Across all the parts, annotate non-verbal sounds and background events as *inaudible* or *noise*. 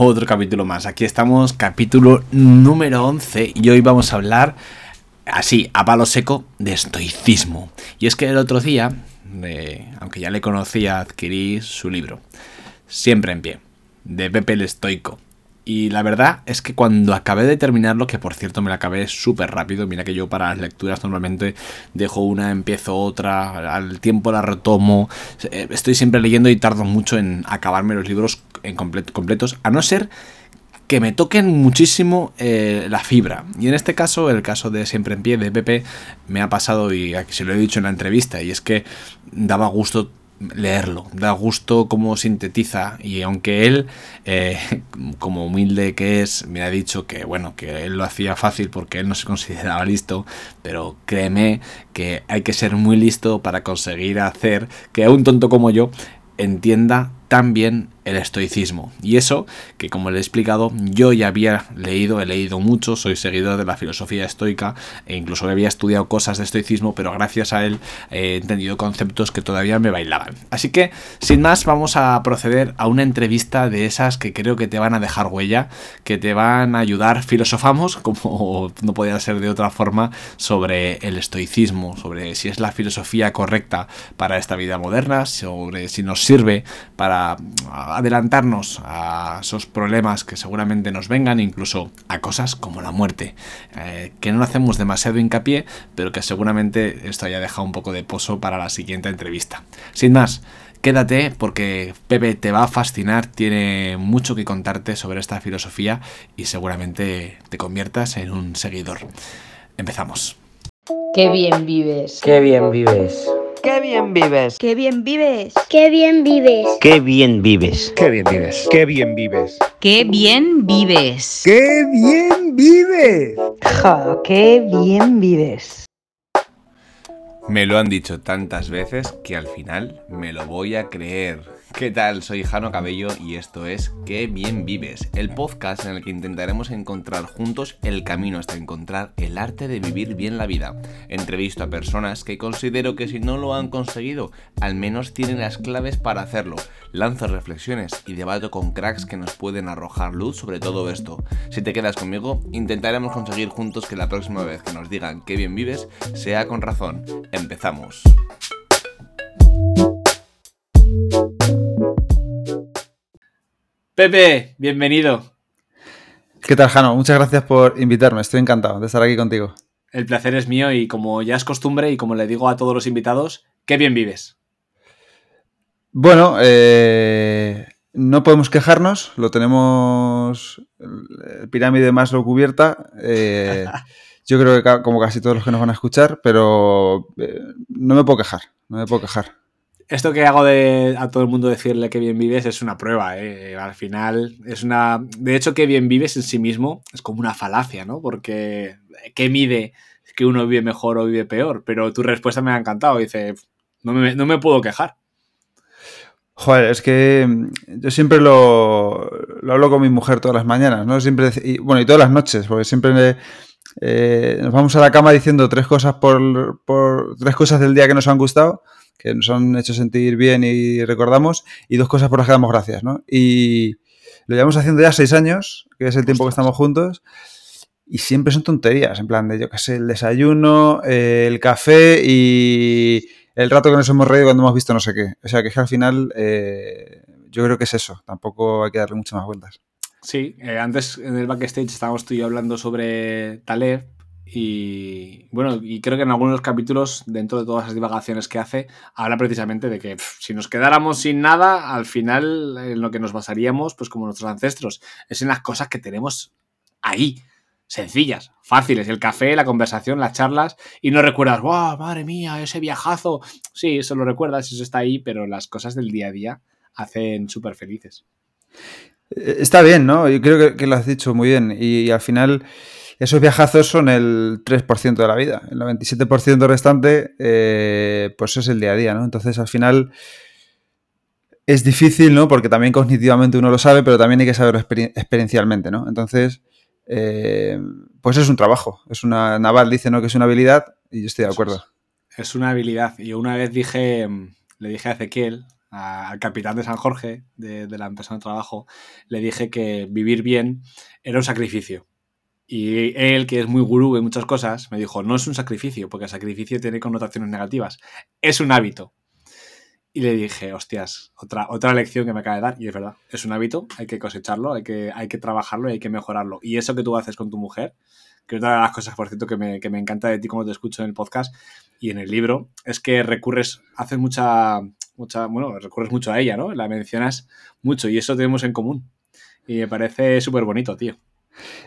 otro capítulo más. Aquí estamos, capítulo número 11 y hoy vamos a hablar, así, a palo seco, de estoicismo. Y es que el otro día, aunque ya le conocía, adquirí su libro, Siempre en pie, de Pepe el Estoico. Y la verdad es que cuando acabé de terminarlo, que por cierto me la acabé súper rápido, mira que yo para las lecturas normalmente dejo una, empiezo otra, al tiempo la retomo, eh, estoy siempre leyendo y tardo mucho en acabarme los libros en completos, a no ser que me toquen muchísimo eh, la fibra. Y en este caso, el caso de Siempre en Pie de Pepe, me ha pasado y aquí se lo he dicho en la entrevista, y es que daba gusto leerlo, da gusto cómo sintetiza y aunque él, eh, como humilde que es, me ha dicho que bueno, que él lo hacía fácil porque él no se consideraba listo, pero créeme que hay que ser muy listo para conseguir hacer que un tonto como yo entienda tan bien el estoicismo. Y eso que como le he explicado, yo ya había leído, he leído mucho, soy seguidor de la filosofía estoica e incluso había estudiado cosas de estoicismo, pero gracias a él he entendido conceptos que todavía me bailaban. Así que, sin más, vamos a proceder a una entrevista de esas que creo que te van a dejar huella, que te van a ayudar, filosofamos, *laughs* como no podía ser de otra forma, sobre el estoicismo, sobre si es la filosofía correcta para esta vida moderna, sobre si nos sirve para adelantarnos a esos problemas que seguramente nos vengan, incluso a cosas como la muerte, eh, que no hacemos demasiado hincapié, pero que seguramente esto haya dejado un poco de pozo para la siguiente entrevista. Sin más, quédate porque Pepe te va a fascinar, tiene mucho que contarte sobre esta filosofía y seguramente te conviertas en un seguidor. Empezamos. Qué bien vives. Qué bien vives. ¡Qué bien vives! ¡Qué bien vives! ¡Qué bien vives! ¡Qué bien vives! ¡Qué bien vives! ¡Qué bien vives! ¡Qué bien vives! ¡Qué bien vives! ¡Qué bien vives! Me lo han dicho tantas veces que al final me lo voy a creer. ¿Qué tal? Soy Jano Cabello y esto es Qué bien vives, el podcast en el que intentaremos encontrar juntos el camino hasta encontrar el arte de vivir bien la vida. Entrevisto a personas que considero que si no lo han conseguido, al menos tienen las claves para hacerlo. Lanzo reflexiones y debato con cracks que nos pueden arrojar luz sobre todo esto. Si te quedas conmigo, intentaremos conseguir juntos que la próxima vez que nos digan qué bien vives sea con razón. Empezamos. Pepe, bienvenido. ¿Qué tal, Jano? Muchas gracias por invitarme. Estoy encantado de estar aquí contigo. El placer es mío y como ya es costumbre y como le digo a todos los invitados, qué bien vives. Bueno, eh, no podemos quejarnos, lo tenemos el pirámide más lo cubierta. Eh, *laughs* yo creo que como casi todos los que nos van a escuchar, pero eh, no me puedo quejar, no me puedo quejar esto que hago de a todo el mundo decirle que bien vives es una prueba, ¿eh? Al final es una... De hecho, que bien vives en sí mismo es como una falacia, ¿no? Porque ¿qué mide que uno vive mejor o vive peor? Pero tu respuesta me ha encantado. Dice, no me, puedo quejar. Joder, es que mm, yo siempre lo, lo, hablo con mi mujer todas las mañanas, ¿no? Siempre, y, bueno, y todas las noches, porque siempre eh, nos vamos a la cama diciendo tres cosas por, por tres cosas del día que nos han gustado que nos han hecho sentir bien y recordamos, y dos cosas por las que damos gracias, ¿no? Y lo llevamos haciendo ya seis años, que es el tiempo que estamos juntos, y siempre son tonterías, en plan de, yo qué sé, el desayuno, el café y el rato que nos hemos reído cuando hemos visto no sé qué. O sea, que es que al final eh, yo creo que es eso, tampoco hay que darle muchas más vueltas. Sí, eh, antes en el backstage estábamos tú y yo hablando sobre Taleb y bueno, y creo que en algunos de los capítulos, dentro de todas las divagaciones que hace, habla precisamente de que si nos quedáramos sin nada, al final en lo que nos basaríamos, pues como nuestros ancestros, es en las cosas que tenemos ahí, sencillas, fáciles, el café, la conversación, las charlas, y no recuerdas, wow, madre mía, ese viajazo. Sí, eso lo recuerdas, eso está ahí, pero las cosas del día a día hacen súper felices. Eh, está bien, ¿no? Yo creo que, lo has dicho muy bien, y al final esos viajazos son el 3% de la vida. El 97% restante, eh, pues es el día a día, ¿no? Entonces, al final, es difícil, ¿no? Porque también cognitivamente uno lo sabe, pero también hay que saberlo experiencialmente, ¿no? Entonces, eh, pues es un trabajo. Es una. Naval dice, ¿no? Que es una habilidad y yo estoy de acuerdo. Es una habilidad. Yo una vez dije, le dije a Ezequiel, al capitán de San Jorge, de, de la empresa de trabajo, le dije que vivir bien era un sacrificio. Y él, que es muy gurú en muchas cosas, me dijo, no es un sacrificio, porque el sacrificio tiene connotaciones negativas, es un hábito. Y le dije, hostias, otra, otra lección que me acaba de dar, y es verdad, es un hábito, hay que cosecharlo, hay que, hay que trabajarlo y hay que mejorarlo. Y eso que tú haces con tu mujer, que es una de las cosas, por cierto, que me, que me encanta de ti como te escucho en el podcast y en el libro, es que recurres, haces mucha, mucha, bueno, recurres mucho a ella, ¿no? La mencionas mucho y eso tenemos en común. Y me parece súper bonito, tío.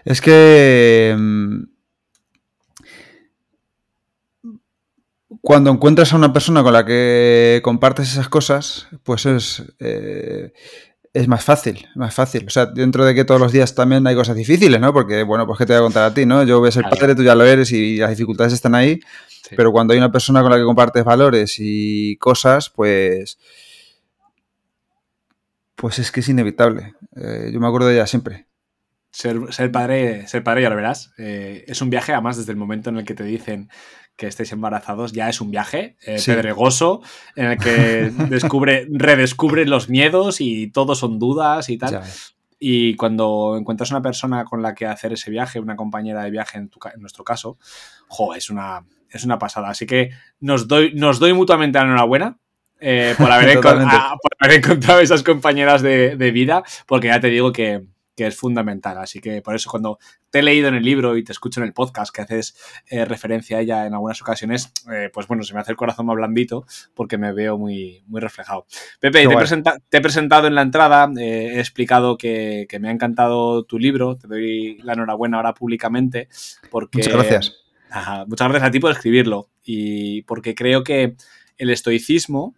Es que mm, cuando encuentras a una persona con la que compartes esas cosas, pues es, eh, es más fácil, más fácil. O sea, dentro de que todos los días también hay cosas difíciles, ¿no? Porque, bueno, pues qué te voy a contar a ti, ¿no? Yo voy a ser Claro. padre, tú ya lo eres y las dificultades están ahí, Sí. pero cuando hay una persona con la que compartes valores y cosas, pues... Pues es que es inevitable. Eh, yo me acuerdo de ella siempre. Ser, ser padre, ser padre, ya lo verás. eh, es un viaje, además, desde el momento en el que te dicen que estáis embarazados, ya es un viaje eh, Sí. pedregoso, en el que *laughs* descubre, redescubres los miedos y todo son dudas y tal. Ya. Y cuando encuentras una persona con la que hacer ese viaje, una compañera de viaje en, tu ca- en nuestro caso, jo, es una, es una pasada. Así que nos doy, nos doy mutuamente la enhorabuena eh, por, haber *laughs* encon- Totalmente. a- por haber encontrado esas compañeras de, de vida, porque ya te digo que, que es fundamental. Así que por eso cuando te he leído en el libro y te escucho en el podcast que haces eh, referencia a ella en algunas ocasiones, eh, pues bueno, se me hace el corazón más blandito porque me veo muy, muy reflejado. Pepe, te he, presenta- te he presentado en la entrada, eh, he explicado que, que me ha encantado tu libro, te doy la enhorabuena ahora públicamente porque... Muchas gracias. Ajá, muchas gracias a ti por escribirlo y porque creo que el estoicismo,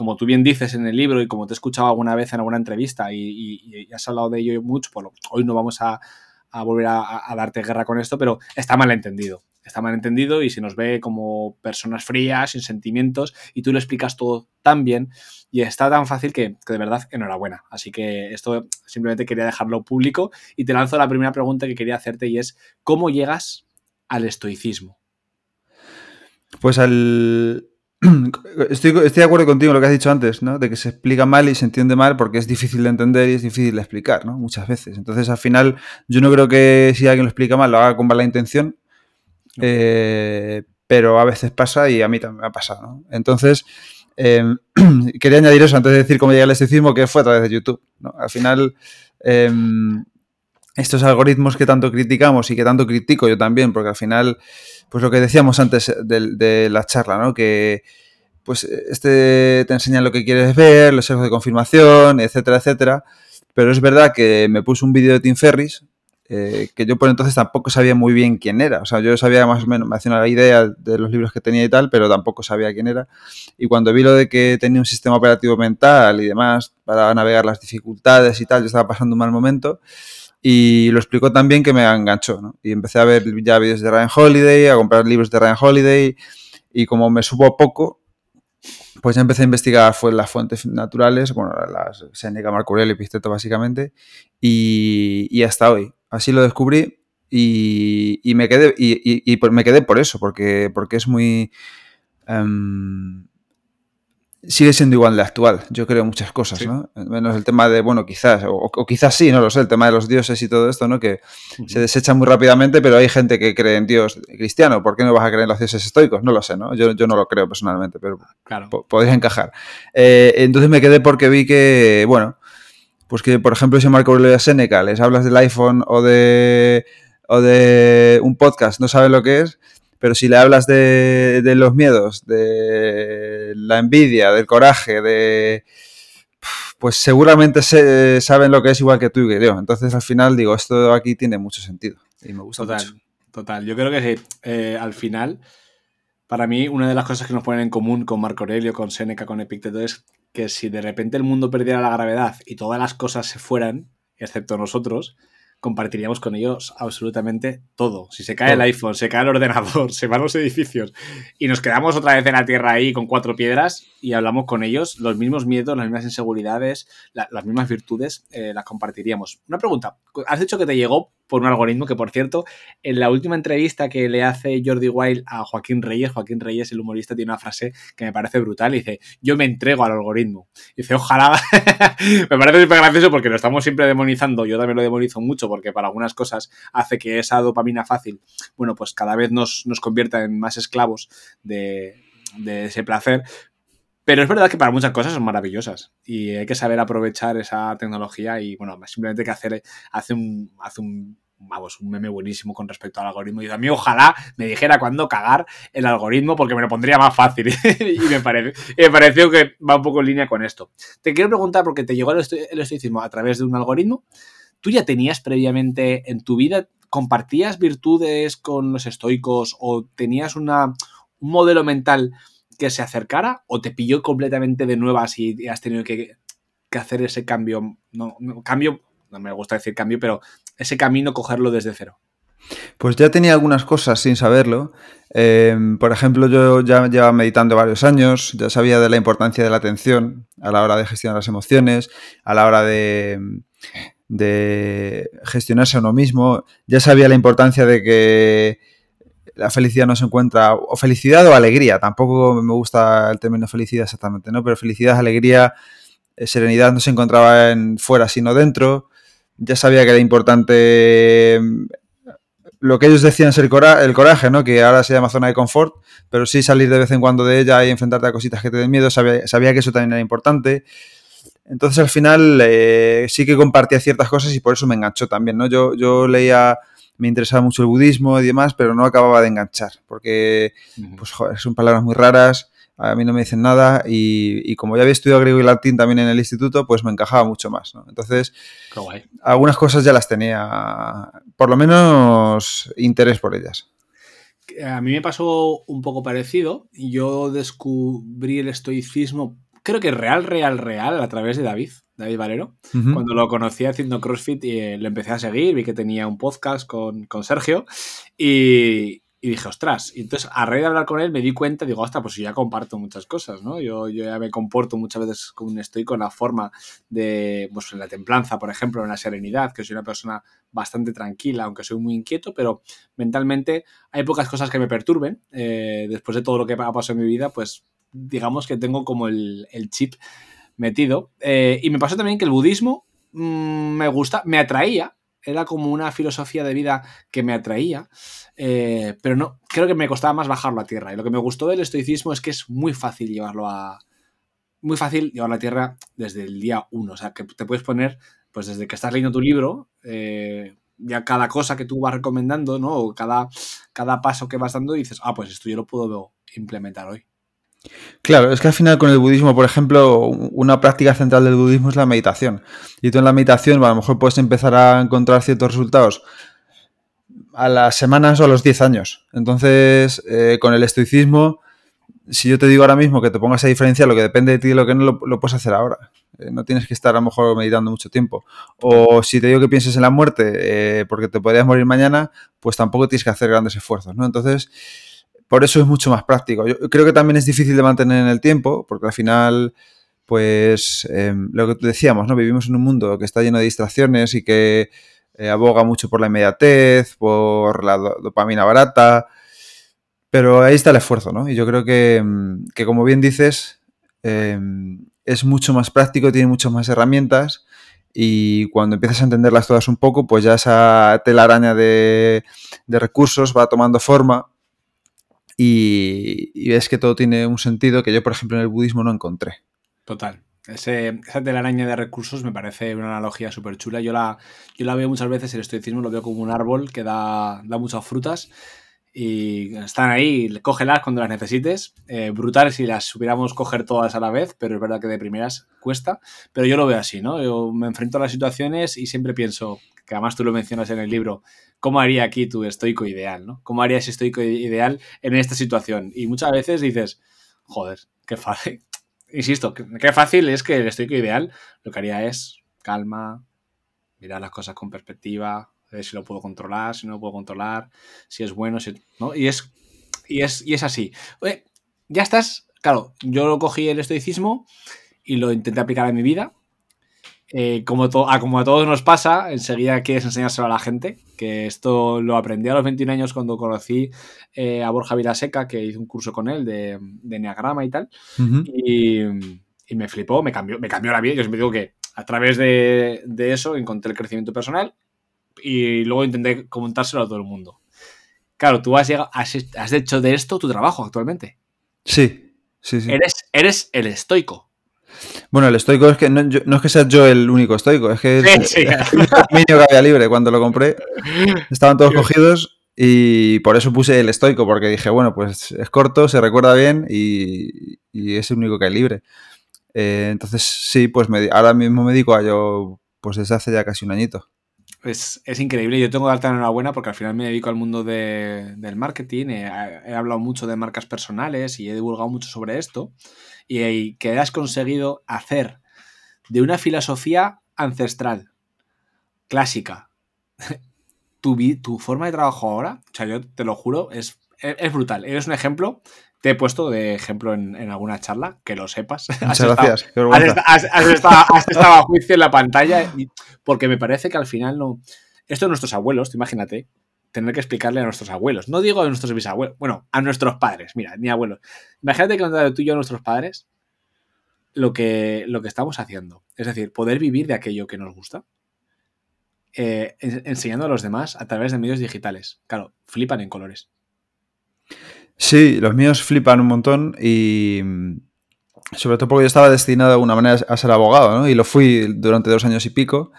como tú bien dices en el libro y como te he escuchado alguna vez en alguna entrevista y, has hablado de ello mucho, lo- hoy no vamos a, volver a, a darte guerra con esto, pero está mal entendido. Está mal entendido y se nos ve como personas frías, sin sentimientos, y tú lo explicas todo tan bien y está tan fácil que, que de verdad, enhorabuena. Así que esto simplemente quería dejarlo público y te lanzo la primera pregunta que quería hacerte y es, ¿cómo llegas al estoicismo? Pues al. *clears throat* Estoy, estoy de acuerdo contigo en lo que has dicho antes, ¿no? De que se explica mal y se entiende mal porque es difícil de entender y es difícil de explicar, ¿no? Muchas veces. Entonces, al final, yo no creo que si alguien lo explica mal, lo haga con mala intención. No. eh, pero a veces pasa y a mí también me ha pasado, ¿no? Entonces, eh, *clears throat* quería añadir eso antes de decir cómo llegué al estoicismo, que fue a través de YouTube, ¿no? Al final, eh, estos algoritmos que tanto criticamos y que tanto critico yo también, porque al final, pues lo que decíamos antes de, de la charla, ¿no? Que pues este te enseña lo que quieres ver, los sesgos de confirmación, etcétera, etcétera. Pero es verdad que me puso un vídeo de Tim Ferris, eh, que yo por entonces tampoco sabía muy bien quién era. O sea, yo sabía más o menos, me hacía una idea de los libros que tenía y tal, pero tampoco sabía quién era. Y cuando vi lo de que tenía un sistema operativo mental y demás para navegar las dificultades y tal, yo estaba pasando un mal momento. Y lo explicó tan bien que me enganchó, ¿no? Y empecé a ver ya vídeos de Ryan Holiday, a comprar libros de Ryan Holiday. Y como me supo poco, pues ya empecé a investigar fue las fuentes naturales, bueno, las Seneca, Marco y Epicteto básicamente, y, y hasta hoy. Así lo descubrí y, y me quedé y, y- me quedé por eso, porque, porque es muy em, sigue siendo igual de actual, yo creo muchas cosas, Sí. ¿no? Menos el tema de, bueno, quizás, o, o quizás sí, no lo sé, el tema de los dioses y todo esto, ¿no? Que se desecha muy rápidamente, pero hay gente que cree en Dios cristiano, ¿por qué no vas a creer en los dioses estoicos? No lo sé, ¿no? Yo, yo no lo creo personalmente, pero Claro. po- podría encajar. Eh, entonces me quedé porque vi que, bueno, pues que, por ejemplo, si a Marco Aurelio Seneca les hablas del iPhone o de, o de un podcast, no saben lo que es, pero si le hablas de, de los miedos, de la envidia, del coraje, de... Pues seguramente se, saben lo que es igual que tú y que yo. Entonces al final digo, esto aquí tiene mucho sentido. Y me gusta Total, mucho. total. Yo creo que sí. Eh, al final, para mí, una de las cosas que nos ponen en común con Marco Aurelio, con Séneca, con Epicteto es que si de repente el mundo perdiera la gravedad y todas las cosas se fueran, excepto nosotros, compartiríamos con ellos absolutamente todo. Si se cae el iPhone, se cae el ordenador, *laughs* se van los edificios y nos quedamos otra vez en la Tierra ahí con cuatro piedras y hablamos con ellos, los mismos miedos, las mismas inseguridades, la- las mismas virtudes, eh, las compartiríamos. Una pregunta, has dicho que te llegó por un algoritmo que, por cierto, en la última entrevista que le hace Jordi Wild a Joaquín Reyes, Joaquín Reyes, el humorista, tiene una frase que me parece brutal. Y dice, yo me entrego al algoritmo. Y dice, ojalá. *laughs* me parece súper gracioso porque lo estamos siempre demonizando. Yo también lo demonizo mucho porque para algunas cosas hace que esa dopamina fácil, bueno, pues cada vez nos, nos convierta en más esclavos de, de ese placer. Pero es verdad que para muchas cosas son maravillosas y hay que saber aprovechar esa tecnología y bueno, simplemente que hacer, hace un, hace un, vamos, un meme buenísimo con respecto al algoritmo. Y a mí ojalá me dijera cuándo cagar el algoritmo porque me lo pondría más fácil *laughs* y me, parece, me pareció que va un poco en línea con esto. Te quiero preguntar porque te llegó el estoicismo a través de un algoritmo. ¿Tú ya tenías previamente en tu vida, compartías virtudes con los estoicos o tenías una, un modelo mental que se acercara o te pilló completamente de nuevas y has tenido que, hacer ese cambio? No, no, cambio, no me gusta decir cambio, pero ese camino cogerlo desde cero. Pues ya tenía algunas cosas sin saberlo. Eh, por ejemplo, yo ya llevaba meditando varios años, ya sabía de la importancia de la atención a la hora de gestionar las emociones, a la hora de, de gestionarse a uno mismo, ya sabía la importancia de que la felicidad no se encuentra, o felicidad o alegría, tampoco me gusta el término felicidad exactamente, ¿no? Pero felicidad, alegría, eh, serenidad no se encontraba en fuera, sino dentro. Ya sabía que era importante mm, lo que ellos decían cora el coraje, ¿no? Que ahora se llama zona de confort, pero sí salir de vez en cuando de ella y enfrentarte a cositas que te den miedo, sabía, sabía que eso también era importante. Entonces al final eh, sí que compartía ciertas cosas y por eso me enganchó también, ¿no? Yo, yo leía me interesaba mucho el budismo y demás, pero no acababa de enganchar, porque pues, joder, son palabras muy raras, a mí no me dicen nada y, y, como ya había estudiado griego y latín también en el instituto, pues me encajaba mucho más. ¿no? Entonces, algunas cosas ya las tenía, por lo menos interés por ellas. A mí me pasó un poco parecido. Yo descubrí el estoicismo, creo que real, real, real, a través de David. David Valero, uh -huh. cuando lo conocí haciendo CrossFit y eh, lo empecé a seguir, vi que tenía un podcast con, con Sergio y, y, dije, ostras, y entonces a raíz de hablar con él me di cuenta, digo, ostras, pues yo ya comparto muchas cosas, ¿no? Yo, yo ya me comporto muchas veces como un estoico en la forma de, pues en la templanza, por ejemplo, en la serenidad, que soy una persona bastante tranquila, aunque soy muy inquieto, pero mentalmente hay pocas cosas que me perturben. Eh, después de todo lo que ha pasado en mi vida, pues digamos que tengo como el, chip metido. Eh, y me pasó también que el budismo mmm, me gusta, me atraía, era como una filosofía de vida que me atraía, eh, pero no, creo que me costaba más bajarlo a tierra. Y lo que me gustó del estoicismo es que es muy fácil llevarlo a... Muy fácil llevarlo a tierra desde el día uno. O sea, que te puedes poner, pues desde que estás leyendo tu libro, eh, ya cada cosa que tú vas recomendando, ¿no? O cada, cada paso que vas dando, dices, ah, pues esto yo lo puedo implementar hoy. Claro, es que al final con el budismo, por ejemplo, una práctica central del budismo es la meditación. Y tú en la meditación a lo mejor puedes empezar a encontrar ciertos resultados a las semanas o a los 10 años. Entonces, eh, con el estoicismo, si yo te digo ahora mismo que te pongas a diferenciar lo que depende de ti y lo que no, lo, puedes hacer ahora. Eh, no tienes que estar a lo mejor meditando mucho tiempo. O si te digo que pienses en la muerte eh, porque te podrías morir mañana, pues tampoco tienes que hacer grandes esfuerzos, ¿no? Entonces por eso es mucho más práctico. Yo creo que también es difícil de mantener en el tiempo, porque al final, pues, eh, lo que decíamos, ¿no? Vivimos en un mundo que está lleno de distracciones y que eh, aboga mucho por la inmediatez, por la do dopamina barata, pero ahí está el esfuerzo, ¿no? Y yo creo que, que como bien dices, eh, es mucho más práctico, tiene muchas más herramientas y cuando empiezas a entenderlas todas un poco, pues ya esa telaraña de recursos va tomando forma y, y, ves que todo tiene un sentido que yo, por ejemplo, en el budismo no encontré. Total. Ese, esa telaraña de recursos me parece una analogía súper chula. Yo la, yo la veo muchas veces, el estoicismo lo veo como un árbol que da, da muchas frutas y están ahí, cógelas cuando las necesites. Eh, brutal si las supiéramos coger todas a la vez, pero es verdad que de primeras cuesta. Pero yo lo veo así, ¿no? Yo me enfrento a las situaciones y siempre pienso, que además tú lo mencionas en el libro, ¿cómo haría aquí tu estoico ideal? ¿no? ¿Cómo haría estoico ideal en esta situación? Y muchas veces dices, joder, qué fácil. *laughs* Insisto, qué fácil es que el estoico ideal lo que haría es calma, mirar las cosas con perspectiva, ver si lo puedo controlar, si no lo puedo controlar, si es bueno, si, ¿no? Y es, y es, y es así. Oye, ya estás, claro, yo lo cogí el estoicismo y lo intenté aplicar a mi vida eh, como, to- a, como a todos nos pasa, enseguida quieres enseñárselo a la gente, que esto lo aprendí a los 21 años cuando conocí eh, a Borja Vilaseca, que hice un curso con él de, de Enneagrama y tal, Ujú. y, y me flipó, me cambió, me cambió la vida. Yo siempre digo que a través de, de eso encontré el crecimiento personal y luego intenté comentárselo a todo el mundo. Claro, tú has, llegado, has, has hecho de esto tu trabajo actualmente. Sí, sí, sí. Eres, eres el estoico. Bueno, el estoico es que no, yo- no es que sea yo el único estoico, es que es Sí, sí. el que había libre cuando lo compré. Estaban todos cogidos y por eso puse el estoico, porque dije, bueno, pues es corto, se recuerda bien y, y es el único que hay libre. Eh, entonces, sí, pues me ahora mismo me dedico a ello pues desde hace ya casi un añito. Es, es increíble. Yo tengo que darte la enhorabuena porque al final me dedico al mundo de- del marketing. He, hablado mucho de marcas personales y he divulgado mucho sobre esto. Y, que has conseguido hacer de una filosofía ancestral, clásica, *laughs* tu, tu forma de trabajo ahora, o sea, yo te lo juro, es, es brutal. Eres un ejemplo. Te he puesto de ejemplo en, en alguna charla, que lo sepas. *laughs* Has Muchas gracias. Has, has estado, has estado a juicio en la pantalla y- porque me parece que al final no. Esto de nuestros abuelos, imagínate, tener que explicarle a nuestros abuelos. No digo a nuestros bisabuelos, bueno, a nuestros padres, mira, ni abuelos. Imagínate que contarle tú y yo a nuestros padres lo que, lo que estamos haciendo. Es decir, poder vivir de aquello que nos gusta. eh, en- enseñando a los demás a través de medios digitales. Claro, flipan en colores. Sí, los míos flipan un montón y mm, sobre todo porque yo estaba destinado de alguna manera a ser abogado, ¿no? Y lo fui durante dos años y pico.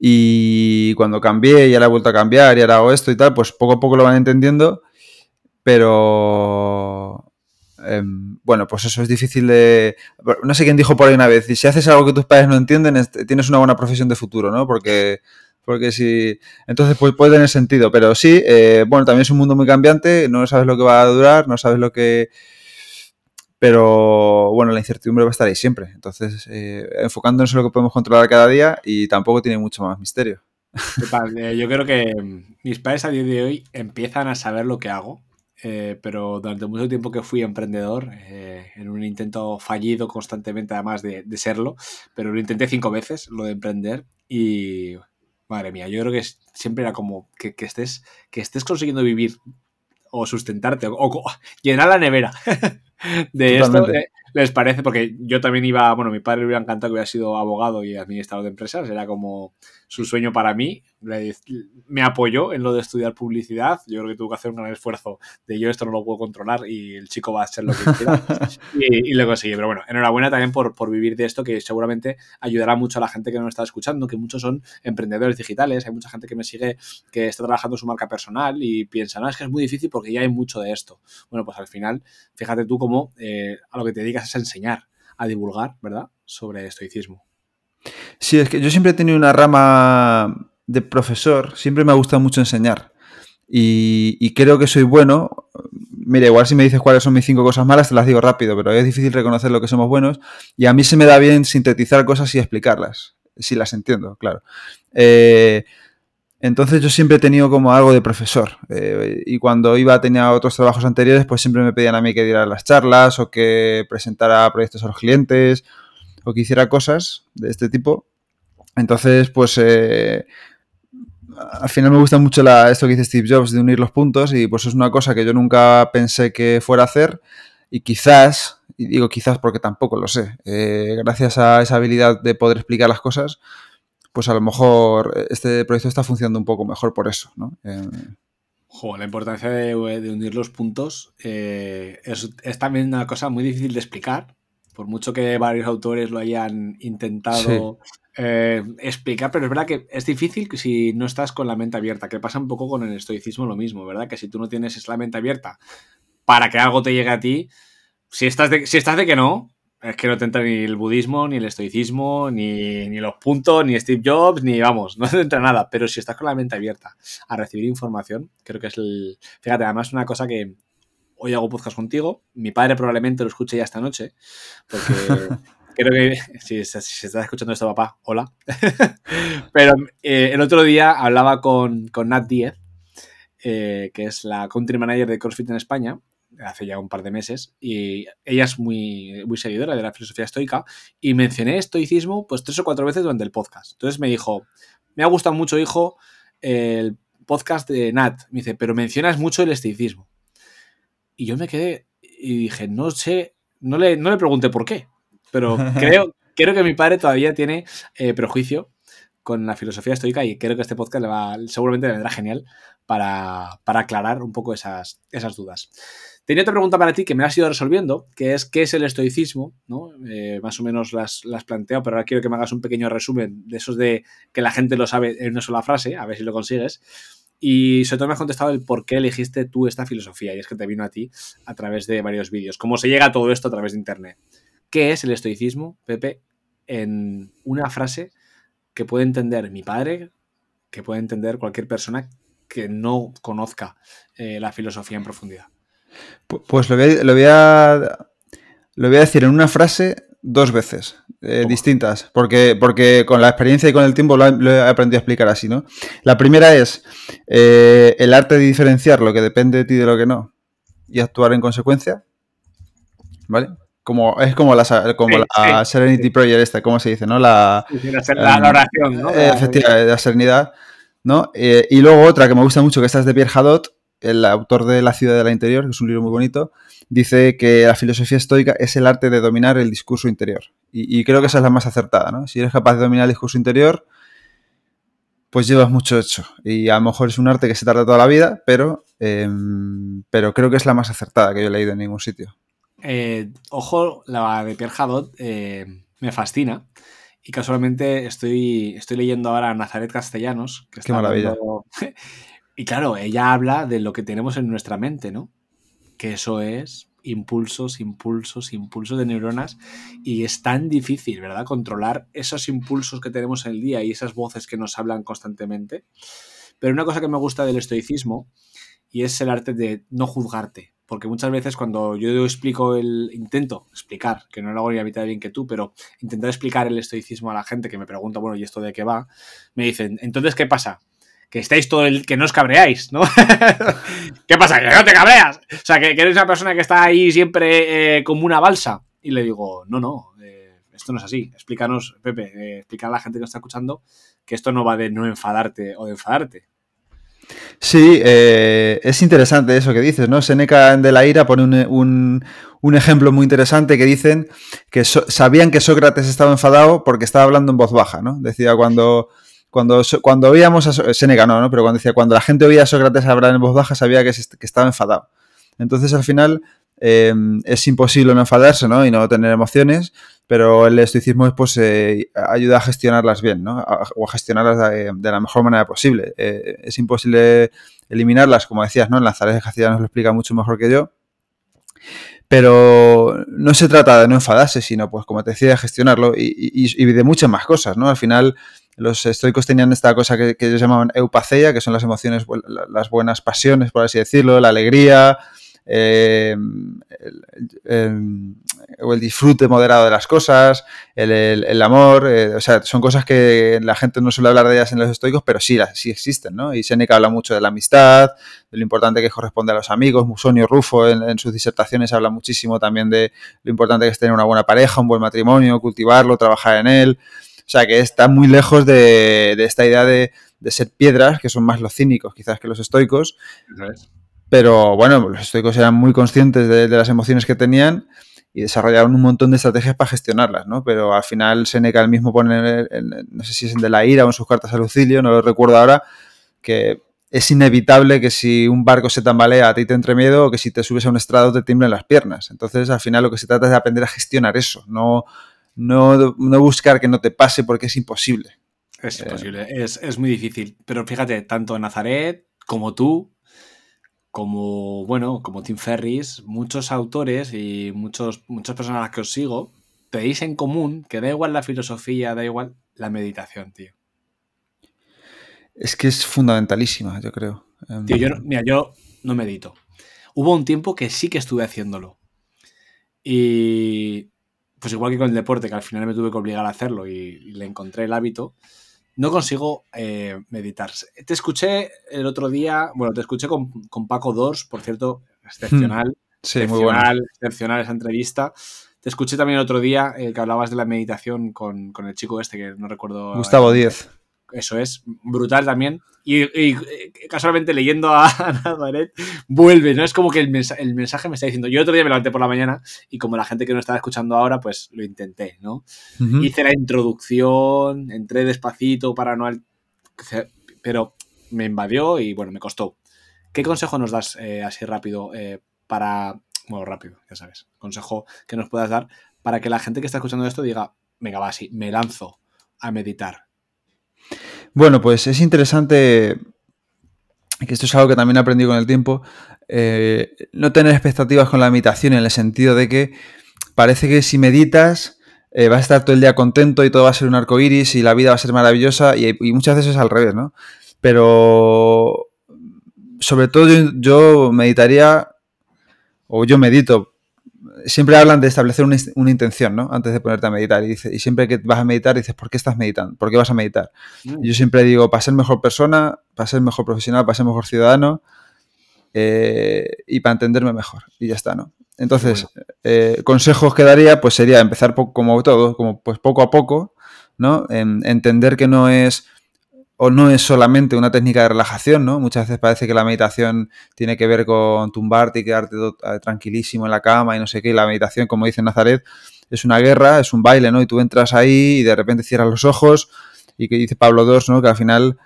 Y cuando cambié y ahora he vuelto a cambiar y ahora hago esto y tal, pues poco a poco lo van entendiendo. Pero em, bueno, pues eso es difícil de. No sé quién dijo por ahí una vez, si haces algo que tus padres no entienden, es- tienes una buena profesión de futuro, ¿no? Porque, porque si. Entonces pues, puede tener sentido, pero sí, eh, bueno, también es un mundo muy cambiante, no sabes lo que va a durar, no sabes lo que. Pero bueno, la incertidumbre va a estar ahí siempre. Entonces, eh, enfocándonos en lo que podemos controlar cada día y tampoco tiene mucho más misterio. Eh, yo creo que mis padres a día de hoy empiezan a saber lo que hago, eh, pero durante mucho tiempo que fui emprendedor, eh, en un intento fallido constantemente además de, de serlo, pero lo intenté cinco veces, lo de emprender, y madre mía, yo creo que es- siempre era como que, que estés, que estés consiguiendo vivir o sustentarte o, o llenar la nevera *laughs* de esto. Totalmente. Les parece, porque yo también iba, bueno, mi padre le hubiera encantado que hubiera sido abogado y administrador de empresas, era como su sueño para mí. Me apoyó en lo de estudiar publicidad. Yo creo que tuvo que hacer un gran esfuerzo de yo esto no lo puedo controlar y el chico va a hacer lo que quiera. *laughs* y, y lo conseguí. Pero bueno, enhorabuena también por, por vivir de esto, que seguramente ayudará mucho a la gente que nos está escuchando, que muchos son emprendedores digitales. Hay mucha gente que me sigue que está trabajando su marca personal y piensa, no, es que es muy difícil porque ya hay mucho de esto. Bueno, pues al final, fíjate tú cómo eh, a lo que te dedicas a enseñar, a divulgar, ¿verdad? Sobre estoicismo. Sí, es que yo siempre he tenido una rama de profesor, siempre me ha gustado mucho enseñar. Y, y creo que soy bueno. Mira, igual si me dices cuáles son mis cinco cosas malas, te las digo rápido, pero es difícil reconocer lo que somos buenos. Y a mí se me da bien sintetizar cosas y explicarlas, si las entiendo, claro. Eh, entonces yo siempre he tenido como algo de profesor. eh, y cuando iba, tenía otros trabajos anteriores, pues siempre me pedían a mí que diera las charlas o que presentara proyectos a los clientes o que hiciera cosas de este tipo. Entonces, pues eh, al final me gusta mucho la- esto que dice Steve Jobs de unir los puntos y pues es una cosa que yo nunca pensé que fuera a hacer y quizás, y digo quizás porque tampoco lo sé, eh, gracias a esa habilidad de poder explicar las cosas, pues a lo mejor este proyecto está funcionando un poco mejor por eso, ¿no? Eh, Jo, la importancia de, de unir los puntos eh, es, es también una cosa muy difícil de explicar, por mucho que varios autores lo hayan intentado eh, explicar, pero es verdad que es difícil si no estás con la mente abierta, que pasa un poco con el estoicismo lo mismo, ¿verdad? Que si tú no tienes la mente abierta para que algo te llegue a ti, si estás de, si estás de que no, es que no te entra ni el budismo, ni el estoicismo, ni, ni los puntos, ni Steve Jobs, ni vamos, *laughs* no te entra nada. Pero si estás con la mente abierta a recibir información, creo que es el. Fíjate, además, una cosa que hoy hago podcast contigo, mi padre probablemente lo escuche ya esta noche, porque *laughs* creo que. Si, si, estás escuchando esto, papá, hola. *laughs* Pero eh, el otro día hablaba con, con Nat Diez, eh, que es la country manager de CrossFit en España, hace ya un par de meses y ella es muy, muy seguidora de la filosofía estoica y mencioné estoicismo pues tres o cuatro veces durante el podcast. Entonces me dijo, me ha gustado mucho, hijo, el podcast de Nat. Me dice, pero mencionas mucho el estoicismo. Y yo me quedé y dije, no sé, no le, no le pregunté por qué, pero *laughs* creo, creo que mi padre todavía tiene eh, prejuicio con la filosofía estoica y creo que este podcast le va, seguramente le vendrá genial para, para aclarar un poco esas, esas dudas. Tenía otra pregunta para ti que me has ido resolviendo, que es ¿qué es el estoicismo? ¿no? Eh, más o menos las, las planteo, pero ahora quiero que me hagas un pequeño resumen de esos de que la gente lo sabe en una sola frase, a ver si lo consigues. Y sobre todo me has contestado el por qué elegiste tú esta filosofía, y es que te vino a ti a través de varios vídeos. ¿Cómo se llega a todo esto a través de Internet? ¿Qué es el estoicismo, Pepe, en una frase que puede entender mi padre, que puede entender cualquier persona que no conozca eh, la filosofía en profundidad? Pues lo voy, a, lo, voy a, lo voy a decir en una frase dos veces eh, distintas, porque, porque con la experiencia y con el tiempo lo, lo, he aprendido a explicar así, ¿no? La primera es eh, el arte de diferenciar lo que depende de ti de lo que no y actuar en consecuencia, ¿vale? Como, es como la, como Sí, la sí, Serenity. Prayer esta, ¿cómo se dice? ¿no? La, Sí, la, la- la oración, ¿no? eh, efectivamente, la serenidad, ¿no? Y luego otra que me gusta mucho, que esta es de Pierre Hadot, el autor de La ciudad de la interior, que es un libro muy bonito, dice que la filosofía estoica es el arte de dominar el discurso interior. Y, y creo que esa es la más acertada, ¿no? Si eres capaz de dominar el discurso interior, pues llevas mucho hecho. Y a lo mejor es un arte que se tarda toda la vida, pero, eh, pero creo que es la más acertada que yo he leído en ningún sitio. Eh, ojo, la de Pierre Hadot eh, me fascina. Y casualmente estoy, estoy leyendo ahora a Nazaret Castellanos. Que Qué maravilla. hablando- *laughs* y claro, ella habla de lo que tenemos en nuestra mente, ¿no? Que eso es impulsos, impulsos, impulsos de neuronas. Y es tan difícil, ¿verdad? Controlar esos impulsos que tenemos en el día y esas voces que nos hablan constantemente. Pero una cosa que me gusta del estoicismo y es el arte de no juzgarte. Porque muchas veces cuando yo explico el. intento explicar, que no lo hago ni a mitad de bien que tú, pero intentar explicar el estoicismo a la gente que me pregunta, bueno, ¿y esto de qué va? Me dicen, entonces, ¿qué pasa? Que estáis todo el. que no os cabreáis, ¿no? *laughs* ¿Qué pasa? Que no te cabreas. O sea, que, eres una persona que está ahí siempre eh, como una balsa. Y le digo, no, no, eh, esto no es así. Explícanos, Pepe, eh, a la gente que está escuchando que esto no va de no enfadarte o de enfadarte. Sí, eh, es interesante eso que dices, ¿no? Seneca de la Ira pone un, un, un ejemplo muy interesante que dicen que sabían que Sócrates estaba enfadado porque estaba hablando en voz baja, ¿no? Decía cuando, cuando, cuando oíamos a Seneca, no, ¿no? Pero cuando decía, cuando la gente oía a Sócrates hablar en voz baja sabía que, estaba enfadado. Entonces al final eh, es imposible no enfadarse, ¿no? Y no tener emociones, pero el estoicismo pues, eh, ayuda a gestionarlas bien, ¿no? O a gestionarlas de, de, la mejor manera posible. Eh, es imposible eliminarlas, como decías, ¿no? Lanzares Castellanos lo explica mucho mejor que yo. Pero no se trata de no enfadarse, sino, pues, como te decía, de gestionarlo y, y de muchas más cosas, ¿no? Al final, los estoicos tenían esta cosa que, ellos llamaban eupaceia, que son las emociones, las buenas pasiones, por así decirlo, la alegría, eh, el, el, disfrute moderado de las cosas, el, amor, eh, o sea, son cosas que la gente no suele hablar de ellas en los estoicos, pero sí, sí existen, ¿no? Y Seneca habla mucho de la amistad, de lo importante que corresponde a los amigos, Musonio Rufo en, en, sus disertaciones habla muchísimo también de lo importante que es tener una buena pareja, un buen matrimonio, cultivarlo, trabajar en él, o sea, que está muy lejos de, de esta idea de, de, ser piedras, que son más los cínicos quizás que los estoicos, ¿Sabes? Pero bueno, los estoicos eran muy conscientes de, de, las emociones que tenían y desarrollaron un montón de estrategias para gestionarlas, ¿no? Pero al final Seneca el mismo pone, en, en, no sé si es en De la Ira o en sus cartas a Lucilio, no lo recuerdo ahora, que es inevitable que si un barco se tambalea a ti te entre miedo o que si te subes a un estrado te tiemblen las piernas. Entonces al final lo que se trata es de aprender a gestionar eso, no, no, no buscar que no te pase porque es imposible. Es imposible, eh, es, es muy difícil. Pero fíjate, tanto Nazaret como tú, como, bueno, como Tim Ferris, muchos autores y muchos, muchas personas a las que os sigo, tenéis en común que da igual la filosofía, da igual la meditación, tío. Es que es fundamentalísima, yo creo. Tío, yo, mira, yo no medito. Hubo un tiempo que sí que estuve haciéndolo. Y pues igual que con el deporte, que al final me tuve que obligar a hacerlo y, y le encontré el hábito, no consigo eh, meditar. Te escuché el otro día, bueno, te escuché con, con Paco Dors, por cierto, excepcional. Hmm. Sí, muy bueno. excepcional, excepcional esa entrevista. Te escuché también el otro día eh, que hablabas de la meditación con, con el chico este, que no recuerdo. Gustavo Díez. Eso es, brutal también. Y, y, eh, casualmente leyendo a *laughs* Nazaret, vuelve, ¿no? Es como que el, mensa- el mensaje me está diciendo. Yo otro día me levanté por la mañana y como la gente que no estaba escuchando ahora, pues lo intenté, ¿no? Hice la introducción, entré despacito para no... al- Pero me invadió y bueno, me costó. ¿Qué consejo nos das eh, así rápido eh, para... Bueno, rápido, ya sabes. Consejo que nos puedas dar para que la gente que está escuchando esto diga, venga, va, sí, me lanzo a meditar. Bueno, pues es interesante, que esto es algo que también aprendí con el tiempo, eh, no tener expectativas con la meditación en el sentido de que parece que si meditas eh, vas a estar todo el día contento y todo va a ser un arco iris y la vida va a ser maravillosa y, muchas veces es al revés, ¿no? Pero sobre todo yo meditaría, o yo medito, siempre hablan de establecer una, una intención, ¿no? Antes de ponerte a meditar. Y, dice, y siempre que vas a meditar dices, ¿por qué estás meditando? ¿Por qué vas a meditar? Mm. Yo siempre digo, para ser mejor persona, para ser mejor profesional, para ser mejor ciudadano eh, y para entenderme mejor. Y ya está, ¿no? Entonces, eh, consejos que daría, pues sería empezar como todo, como pues poco a poco, ¿no? En- entender que no es o no es solamente una técnica de relajación, ¿no? Muchas veces parece que la meditación tiene que ver con tumbarte y quedarte eh, tranquilísimo en la cama y no sé qué. Y la meditación, como dice Nazaret, es una guerra, es un baile, ¿no? Y tú entras ahí y de repente cierras los ojos y que dice Pablo II, ¿no? Que al final,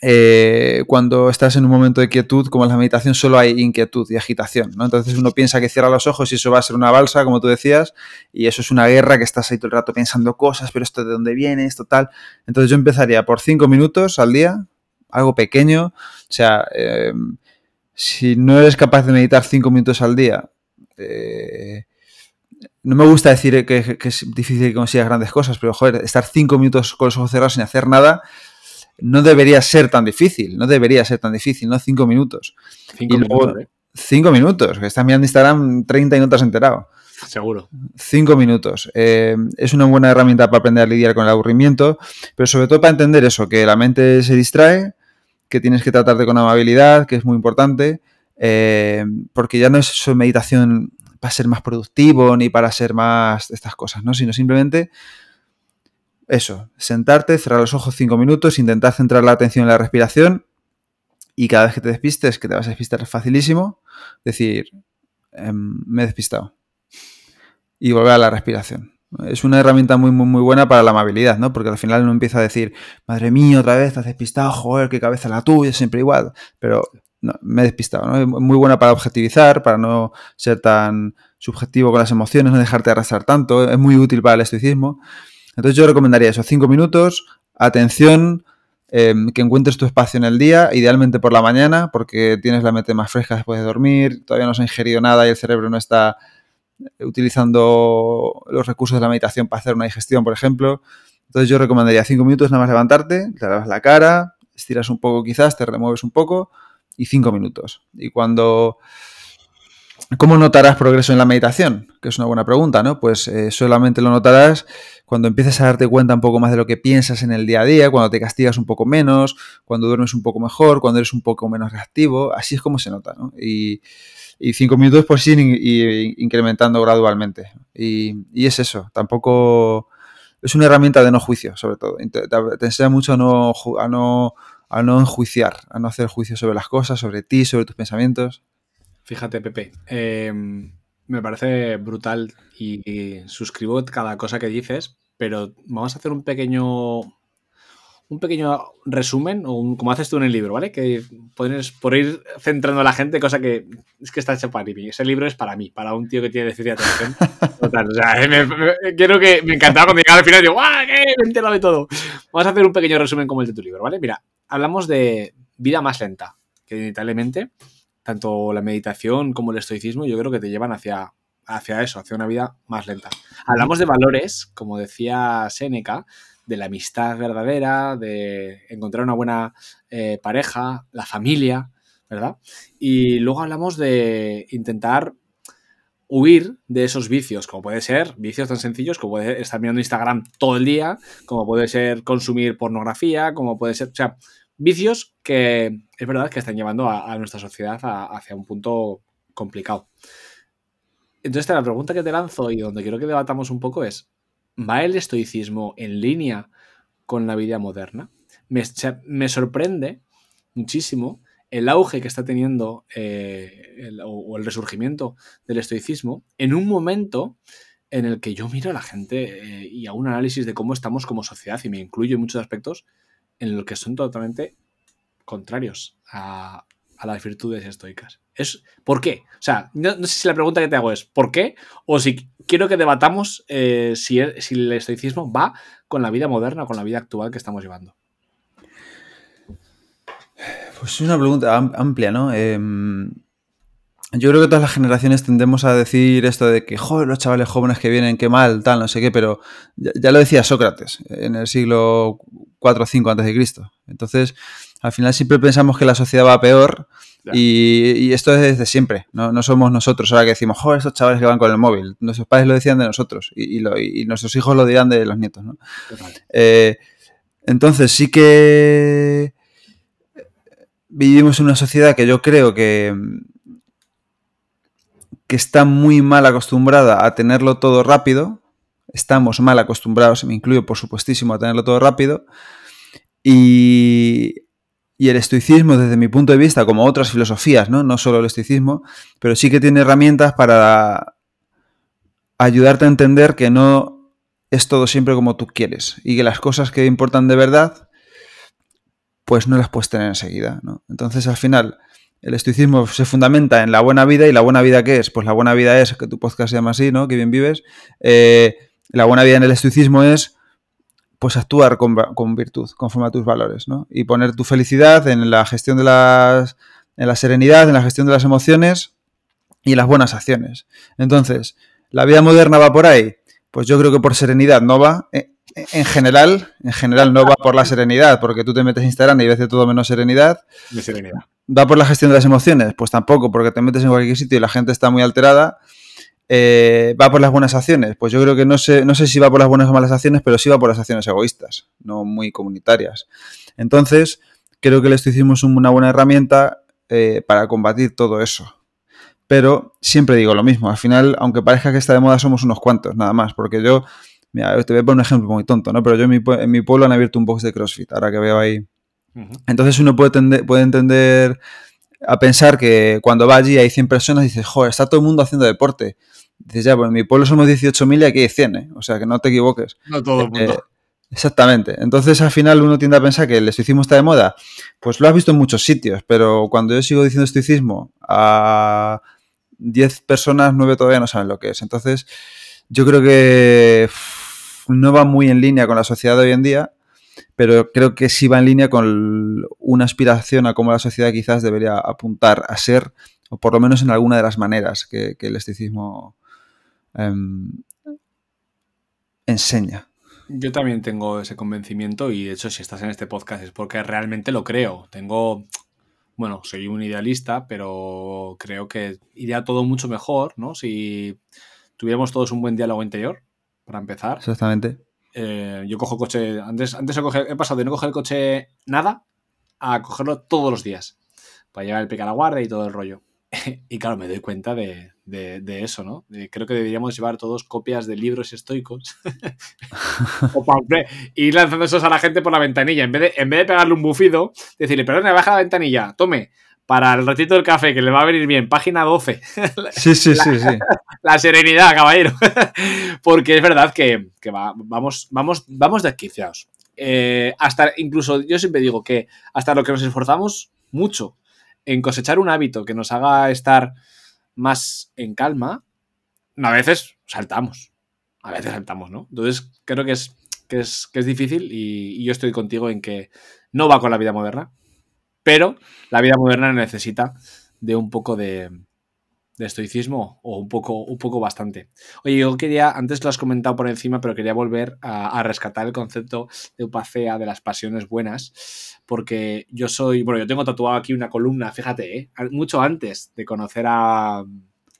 eh, cuando estás en un momento de quietud, como en la meditación, solo hay inquietud y agitación, ¿no? Entonces uno piensa que cierra los ojos y eso va a ser una balsa, como tú decías, y eso es una guerra que estás ahí todo el rato pensando cosas, pero esto de dónde viene, esto tal. Entonces yo empezaría por cinco minutos al día, algo pequeño, o sea, eh, si no eres capaz de meditar cinco minutos al día, eh, no me gusta decir que, que, es difícil que consigas grandes cosas, pero joder, estar cinco minutos con los ojos cerrados sin hacer nada no debería ser tan difícil, no debería ser tan difícil, ¿no? Cinco minutos. Cinco y luego, minutos, ¿eh? Cinco minutos, que estás mirando Instagram 30 y no te has enterado. Seguro. Cinco minutos. Eh, es una buena herramienta para aprender a lidiar con el aburrimiento, pero sobre todo para entender eso, que la mente se distrae, que tienes que tratarte con amabilidad, que es muy importante, eh, porque ya no es meditación para ser más productivo ni para ser más estas cosas, ¿no? Sino simplemente eso, sentarte, cerrar los ojos cinco minutos, intentar centrar la atención en la respiración y cada vez que te despistes, que te vas a despistar facilísimo, decir, eh, me he despistado y volver a la respiración. Es una herramienta muy, muy, muy buena para la amabilidad, ¿no? Porque al final uno empieza a decir, madre mía, otra vez te has despistado, joder, qué cabeza la tuya, siempre igual. Pero no, me he despistado, ¿no? Es muy buena para objetivizar, para no ser tan subjetivo con las emociones, no dejarte arrastrar tanto. Es muy útil para el estoicismo. Entonces yo recomendaría eso, cinco minutos, atención, eh, que encuentres tu espacio en el día, idealmente por la mañana, porque tienes la mente más fresca después de dormir, todavía no se ha ingerido nada y el cerebro no está utilizando los recursos de la meditación para hacer una digestión, por ejemplo. Entonces yo recomendaría cinco minutos nada más levantarte, te lavas la cara, estiras un poco quizás, te remueves un poco y cinco minutos. Y cuando... ¿Cómo notarás progreso en la meditación? Que es una buena pregunta, ¿no? Pues eh, solamente lo notarás cuando empieces a darte cuenta un poco más de lo que piensas en el día a día, cuando te castigas un poco menos, cuando duermes un poco mejor, cuando eres un poco menos reactivo. Así es como se nota, ¿no? Y, cinco minutos por sí y, incrementando gradualmente. Y, es eso, tampoco es una herramienta de no juicio, sobre todo. Te, enseña mucho a no, a, no, a no enjuiciar, a no hacer juicio sobre las cosas, sobre ti, sobre tus pensamientos. Fíjate, Pepe, eh, me parece brutal y, y, suscribo cada cosa que dices, pero vamos a hacer un pequeño un pequeño resumen, o un, como haces tú en el libro, ¿vale? Que pones por ir centrando a la gente, cosa que es que está hecho para mí. Ese libro es para mí, para un tío que tiene déficit de atención. *laughs* Total, o sea, me, me, quiero que me encantaba cuando llegaba al final y digo, ¡guau! ¡Qué! Me he enterado de todo. Vamos a hacer un pequeño resumen como el de tu libro, ¿vale? Mira, hablamos de vida más lenta, que inevitablemente, tanto la meditación como el estoicismo, yo creo que te llevan hacia, hacia eso, hacia una vida más lenta. Hablamos de valores, como decía Séneca, de la amistad verdadera, de encontrar una buena eh, pareja, la familia, ¿verdad? Y luego hablamos de intentar huir de esos vicios, como puede ser vicios tan sencillos como puede estar mirando Instagram todo el día, como puede ser consumir pornografía, como puede ser, o sea, vicios que es verdad que están llevando a, a nuestra sociedad a, hacia un punto complicado. Entonces, la pregunta que te lanzo y donde quiero que debatamos un poco es, ¿va el estoicismo en línea con la vida moderna? Me, sorprende muchísimo el auge que está teniendo eh, o, el resurgimiento del estoicismo en un momento en el que yo miro a la gente eh, y hago un análisis de cómo estamos como sociedad y me incluyo en muchos aspectos en los que son totalmente contrarios a, las virtudes estoicas. Es, ¿Por qué? O sea, no, sé si la pregunta que te hago es ¿por qué? O si quiero que debatamos eh, si, el estoicismo va con la vida moderna, con la vida actual que estamos llevando. Pues es una pregunta amplia, ¿no? Em, yo creo que todas las generaciones tendemos a decir esto de que, joder, los chavales jóvenes que vienen, qué mal, tal, no sé qué, pero ya, lo decía Sócrates en el siglo 4 o 5 antes de Cristo. Entonces, al final siempre pensamos que la sociedad va peor y, esto es desde siempre, ¿no? somos nosotros ahora que decimos, joder, estos chavales que van con el móvil. Nuestros padres lo decían de nosotros y, nuestros hijos lo dirán de los nietos, ¿no? Eh, entonces sí que vivimos en una sociedad que yo creo que, que está muy mal acostumbrada a tenerlo todo rápido. Estamos mal acostumbrados, me incluyo por supuestísimo, a tenerlo todo rápido. Y, y el estoicismo, desde mi punto de vista, como otras filosofías, ¿no? no solo el estoicismo, pero sí que tiene herramientas para ayudarte a entender que no es todo siempre como tú quieres y que las cosas que importan de verdad pues no las puedes tener enseguida. ¿no? Entonces, al final, el estoicismo se fundamenta en la buena vida y la buena vida ¿qué es? Pues la buena vida es, que tu podcast se llama así, ¿no? Que bien vives. Eh, la buena vida en el estoicismo es pues actuar con, virtud, conforme a tus valores, ¿no? Y poner tu felicidad en la gestión de las, en la serenidad, en la gestión de las emociones y en las buenas acciones. Entonces, ¿la vida moderna va por ahí? Pues yo creo que por serenidad no va. Eh, en general, en general no va por la serenidad, porque tú te metes en Instagram y ves de todo menos serenidad. De serenidad. ¿Va por la gestión de las emociones? Pues tampoco, porque te metes en cualquier sitio y la gente está muy alterada. Eh, ¿Va por las buenas acciones? Pues yo creo que no sé, no sé si va por las buenas o malas acciones, pero sí va por las acciones egoístas, no muy comunitarias. Entonces, creo que el estoicismo es una buena herramienta eh, para combatir todo eso. Pero siempre digo lo mismo, al final, aunque parezca que está de moda, somos unos cuantos, nada más, porque yo Mira, te voy a poner un ejemplo muy tonto, ¿no? Pero yo en mi, pueblo han abierto un box de CrossFit, ahora que veo ahí. Entonces uno puede, puede entender a pensar que cuando va allí hay 100 personas y dices, joder, está todo el mundo haciendo deporte. Dices, ya, pues en mi pueblo somos 18.000 y aquí hay 100, ¿eh? O sea, que no te equivoques. No todo el mundo. Eh, exactamente. Entonces al final uno tiende a pensar que el estoicismo está de moda. Pues lo has visto en muchos sitios, pero cuando yo sigo diciendo estoicismo a 10 personas, 9 todavía no saben lo que es. Entonces yo creo que no va muy en línea con la sociedad de hoy en día, pero creo que sí va en línea con una aspiración a cómo la sociedad quizás debería apuntar a ser, o por lo menos en alguna de las maneras que, el esticismo em, enseña. Yo también tengo ese convencimiento y de hecho si estás en este podcast es porque realmente lo creo. Tengo, bueno, soy un idealista, pero creo que iría todo mucho mejor, ¿no? Si tuviéramos todos un buen diálogo interior, para empezar. Exactamente. Eh, yo cojo coche, antes, antes he, pasado de no coger el coche nada a cogerlo todos los días, para llevar el pica a la guardia y todo el rollo. *laughs* y claro, me doy cuenta de, eso, ¿no? creo que deberíamos llevar todos copias de libros estoicos *laughs* o y lanzando esos a la gente por la ventanilla. En vez de, en vez de pegarle un bufido, decirle, perdón, baja la ventanilla, tome, para el ratito del café, que le va a venir bien, página 12. *laughs* Sí, sí, sí, sí. *laughs* La serenidad, caballero. *laughs* Porque es verdad que, vamos, vamos, vamos desquiciados. Eh, hasta incluso, yo siempre digo que hasta lo que nos esforzamos mucho en cosechar un hábito que nos haga estar más en calma, a veces saltamos. A veces saltamos, ¿no? Entonces, creo que es, que es, que es difícil y yo estoy contigo en que no va con la vida moderna pero la vida moderna necesita de un poco de, estoicismo o un poco, un poco bastante. Oye, yo quería, antes lo has comentado por encima, pero quería volver a, rescatar el concepto de Upacea, de las pasiones buenas, porque yo soy, bueno, yo tengo tatuado aquí una columna, fíjate, ¿eh? mucho antes de conocer a,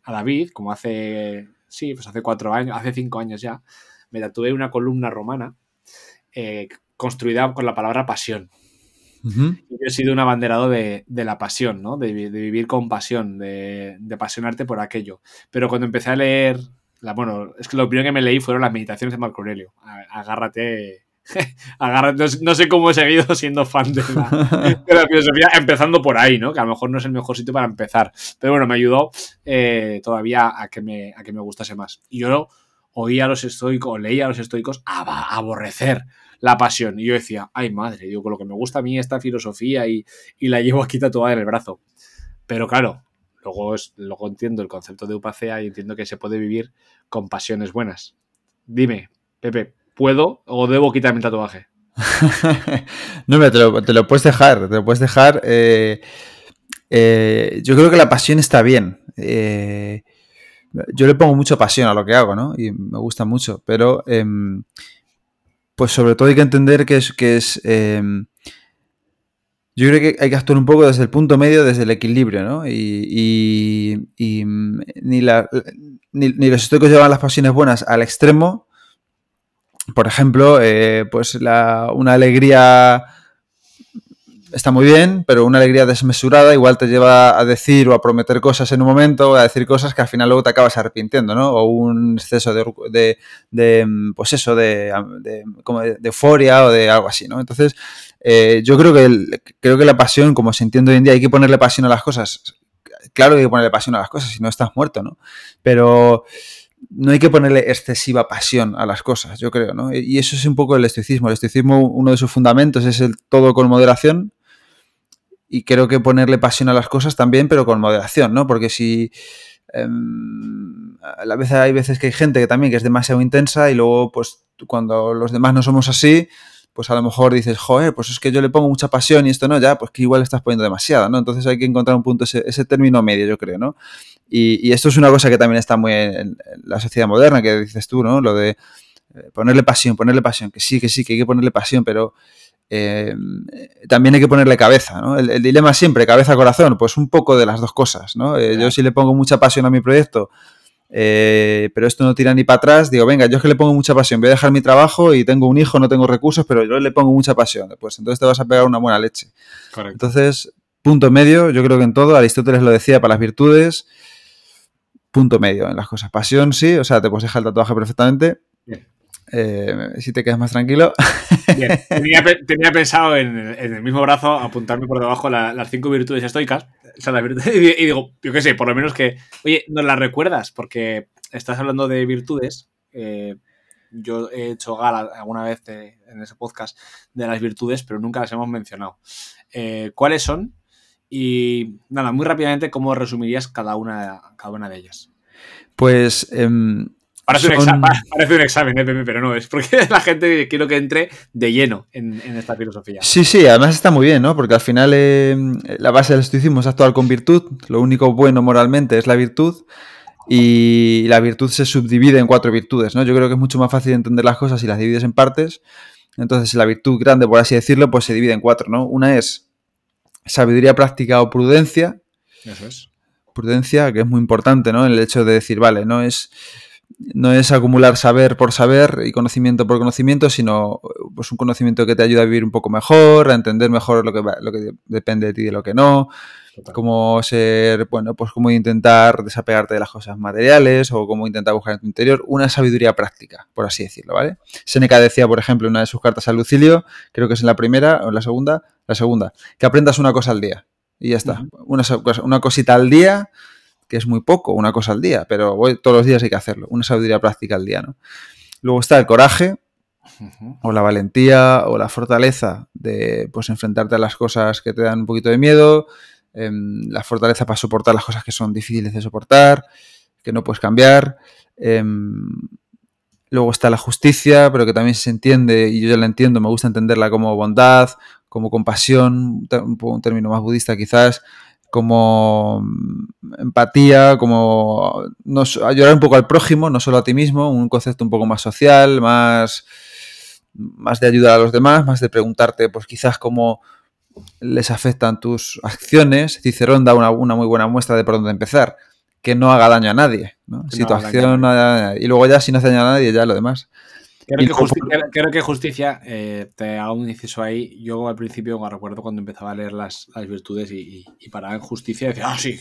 David, como hace, sí, pues hace cuatro años, hace cinco años ya, me tatué una columna romana eh, construida con la palabra pasión. Ujú. Yo he sido un abanderado de, de la pasión, ¿no? De, de vivir con pasión, de, de apasionarte por aquello. Pero cuando empecé a leer, la, bueno, es que lo primero que me leí fueron las meditaciones de Marco Aurelio. A- Agárrate. *laughs* agárrate. No, sé- no sé cómo he seguido *laughs* siendo fan de la, *laughs* de la filosofía, empezando por ahí, ¿no? Que a lo mejor no es el mejor sitio para empezar. Pero bueno, me ayudó eh, todavía a que, me, a que me gustase más. Y yo oía a los estoicos, leía a los estoicos aba- aborrecer la pasión. Y yo decía, ay madre, digo, con lo que me gusta a mí esta filosofía y, y la llevo aquí tatuada en el brazo. Pero claro, luego, es, entiendo el concepto de upacea y entiendo que se puede vivir con pasiones buenas. Dime, Pepe, ¿puedo o debo quitarme el tatuaje? *laughs* no, hombre, te lo, te lo puedes dejar, te lo puedes dejar. eh, eh, yo creo que la pasión está bien. eh, yo le pongo mucha pasión a lo que hago, ¿no? Y me gusta mucho, pero em, pues sobre todo hay que entender que es, que es em, yo creo que hay que actuar un poco desde el punto medio, desde el equilibrio, ¿no? Y, y- y, mm, ni, la- ni, los estoicos llevan las pasiones buenas al extremo. Por ejemplo, eh, pues la- una alegría está muy bien, pero una alegría desmesurada igual te lleva a decir o a prometer cosas en un momento, a decir cosas que al final luego te acabas arrepintiendo, ¿no? O un exceso de, de, de, mm, pues eso, de, de- como de euforia o de algo así, ¿no? Entonces, eh, yo creo que, el- creo que la pasión, como se entiende hoy en día, hay que ponerle pasión a las cosas. Claro que hay que ponerle pasión a las cosas, si no estás muerto, ¿no? Pero no hay que ponerle excesiva pasión a las cosas, yo creo, ¿no? Y eso es un poco el estoicismo. El estoicismo, uno de sus fundamentos es el todo con moderación. Y creo que ponerle pasión a las cosas también, pero con moderación, ¿no? Porque si. em, a la vez hay veces que hay gente que también que es demasiado intensa y luego, pues, cuando los demás no somos así, pues a lo mejor dices, joder, pues es que yo le pongo mucha pasión y esto no, ya, pues que igual estás poniendo demasiada, ¿no? Entonces hay que encontrar un punto, ese, término medio, yo creo, ¿no? Y, y esto es una cosa que también está muy en, en la sociedad moderna, que dices tú, ¿no? Lo de eh, ponerle pasión, ponerle pasión, que sí, que sí, que hay que ponerle pasión, pero eh, también hay que ponerle cabeza, ¿no? El, el dilema siempre, cabeza-corazón, pues un poco de las dos cosas, ¿no? Eh, Yo si le pongo mucha pasión a mi proyecto, eh, pero esto no tira ni para atrás, digo, venga, yo es que le pongo mucha pasión, voy a dejar mi trabajo y tengo un hijo, no tengo recursos, pero yo le pongo mucha pasión, pues entonces te vas a pegar una buena leche. Correcto. Entonces, punto medio, yo creo que en todo, Aristóteles lo decía para las virtudes, punto medio en las cosas. Pasión, sí, o sea, te puedes dejar el tatuaje perfectamente. Eh, si te quedas más tranquilo. *laughs* Bien, tenía, pe- tenía pensado en, en el mismo brazo apuntarme por debajo la- las cinco virtudes estoicas. o sea, *laughs* y, y digo, yo qué sé, por lo menos que, oye, ¿nos las recuerdas? Porque estás hablando de virtudes. eh, yo he hecho gala alguna vez de- en ese podcast de las virtudes, pero nunca las hemos mencionado. Eh, ¿Cuáles son? Y nada, muy rápidamente, ¿cómo resumirías cada una, cada una de ellas? Pues Parece, un, exa- pa- parece un examen, ¿eh, pero no es, porque *laughs* la gente quiero que entre de lleno en, en esta filosofía. Sí, sí, además está muy bien, ¿no? Porque al final eh, la base del estoicismo es actuar con virtud. Lo único bueno moralmente es la virtud. Y la virtud se subdivide en cuatro virtudes, ¿no? Yo creo que es mucho más fácil entender las cosas si las divides en partes. Entonces, la virtud grande, por así decirlo, pues se divide en cuatro, ¿no? Una es sabiduría práctica o prudencia. Eso es. Prudencia, que es muy importante, ¿no? El hecho de decir, vale, no es no es acumular saber por saber y conocimiento por conocimiento, sino pues un conocimiento que te ayuda a vivir un poco mejor, a entender mejor lo que, va- lo que depende de ti y de lo que no, Total. cómo ser, bueno, pues cómo intentar desapegarte de las cosas materiales o cómo intentar buscar en tu interior una sabiduría práctica, por así decirlo, ¿vale? Seneca decía, por ejemplo, en una de sus cartas a Lucilio, creo que es en la primera o en la segunda, la segunda, que aprendas una cosa al día y ya está, una, so- cosa- una cosita al día que es muy poco, una cosa al día, pero voy- todos los días hay que hacerlo, una sabiduría práctica al día, ¿no? Luego está el coraje, o la valentía, o la fortaleza de pues enfrentarte a las cosas que te dan un poquito de miedo, em, la fortaleza para soportar las cosas que son difíciles de soportar, que no puedes cambiar. em, luego está la justicia, pero que también se entiende, y yo ya la entiendo, me gusta entenderla como bondad, como compasión, un término más budista quizás, como mm, empatía, como no, ayudar un poco al prójimo, no solo a ti mismo, un concepto un poco más social, más, más de ayudar a los demás, más de preguntarte, pues quizás cómo les afectan tus acciones. Cicerón da una, una muy buena muestra de por dónde empezar, que no haga daño a nadie. ¿no? Si no tu acción a nadie. Y luego ya si no hace daño a nadie, ya lo demás. Creo que, luego- justi- creo- creo que justicia, eh, te hago un inciso ahí. Yo al principio me recuerdo cuando empezaba a leer las, las virtudes y, y, y paraba en justicia y decía, ah, sí,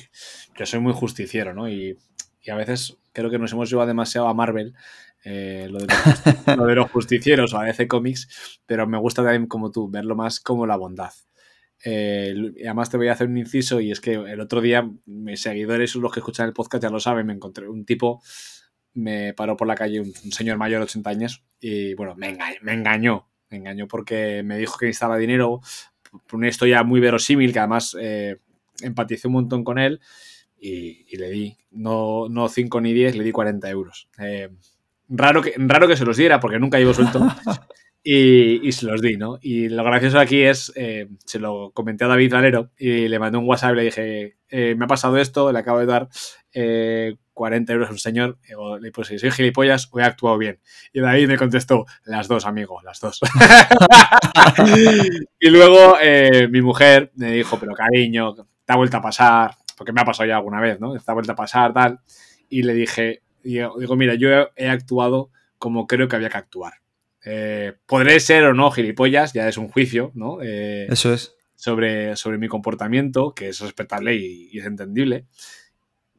yo soy muy justiciero, ¿no? Y, y a veces creo que nos hemos llevado demasiado a Marvel, eh, lo, de los, justi- *laughs* lo de los justicieros o a DC Comics, pero me gusta también como tú, verlo más como la bondad. Eh, y además te voy a hacer un inciso y es que el otro día mis seguidores, los que escuchan el podcast ya lo saben, me encontré un tipo, me paró por la calle un, señor mayor de 80 años y bueno, me engañó, me engañó, me engañó porque me dijo que necesitaba dinero por una historia muy verosímil que además eh, empaticé un montón con él y, le di, no, no 5 ni 10, le di 40 euros. Eh, raro, que, raro que se los diera porque nunca llevo suelto. *laughs* Y, se los di, ¿no? Y lo gracioso aquí es, eh, se lo comenté a David Valero y le mandé un WhatsApp y le dije, eh, me ha pasado esto, le acabo de dar eh, 40 euros a un señor. Le puse, soy gilipollas o he actuado bien. Y David me contestó, las dos, amigo, las dos. *laughs* y luego eh, mi mujer me dijo, pero cariño, te ha vuelto a pasar, porque me ha pasado ya alguna vez, ¿no? Te ha vuelto a pasar, tal. Y le dije, digo, mira, yo he actuado como creo que había que actuar. Eh, podré ser o no gilipollas, ya es un juicio, ¿no? Eh, Eso es. sobre, sobre mi comportamiento, que es respetable y, y es entendible.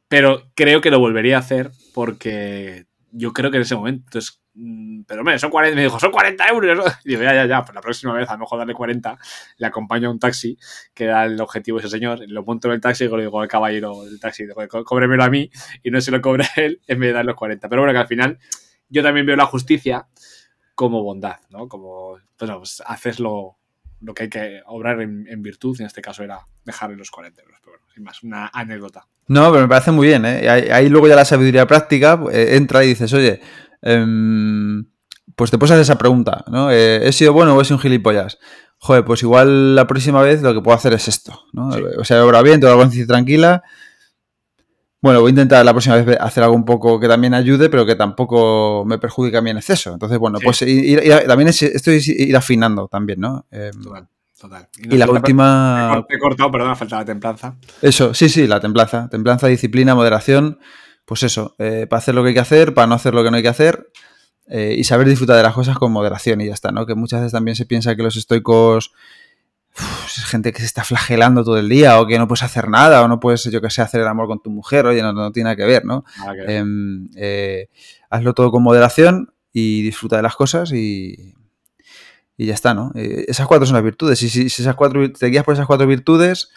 Pero creo que lo volvería a hacer porque yo creo que en ese momento. Entonces, mm, pero hombre, son 40. Me dijo, son 40 euros. Y *laughs* digo, ya, ya, ya. Pues la próxima vez, a lo mejor darle 40, le acompaño a un taxi, que era el objetivo de ese señor. Lo monto en el taxi y le digo al caballero del taxi, digo, "Co- cóbremelo a mí y no se lo cobra *laughs* él en vez de dar los 40. Pero bueno, que al final yo también veo la justicia como bondad, ¿no? Como, pues, pues haces lo, lo que hay que obrar en, en virtud, en este caso era dejarle los 40 euros, pero bueno, sin más, una anécdota. No, pero me parece muy bien, ¿eh? Ahí, ahí luego ya la sabiduría práctica eh, entra y dices, oye, em, pues te puedes hacer esa pregunta, ¿no? Eh, ¿He sido bueno o he sido un gilipollas? Joder, pues igual la próxima vez lo que puedo hacer es esto, ¿no? Sí. O sea, he obrado bien, tengo la conciencia tranquila. Bueno, voy a intentar la próxima vez hacer algo un poco que también ayude, pero que tampoco me perjudique a mí en exceso. Entonces, bueno, Sí. pues ir, ir- también es, esto es ir afinando también, ¿no? Em, Total, total. y la última... Te he cortado, perdona, falta la templanza. Eso, sí, sí, la templanza. Templanza, disciplina, moderación. Pues eso, eh, para hacer lo que hay que hacer, para no hacer lo que no hay que hacer. eh, y saber disfrutar de las cosas con moderación y ya está, ¿no? Que muchas veces también se piensa que los estoicos es gente que se está flagelando todo el día o que no puedes hacer nada o no puedes, yo que sé, hacer el amor con tu mujer. Oye, no, no tiene nada que ver, ¿no? Em, eh, hazlo todo con moderación y disfruta de las cosas y, y ya está, ¿no? Eh, esas cuatro son las virtudes. Y si, si esas cuatro, te guías por esas cuatro virtudes,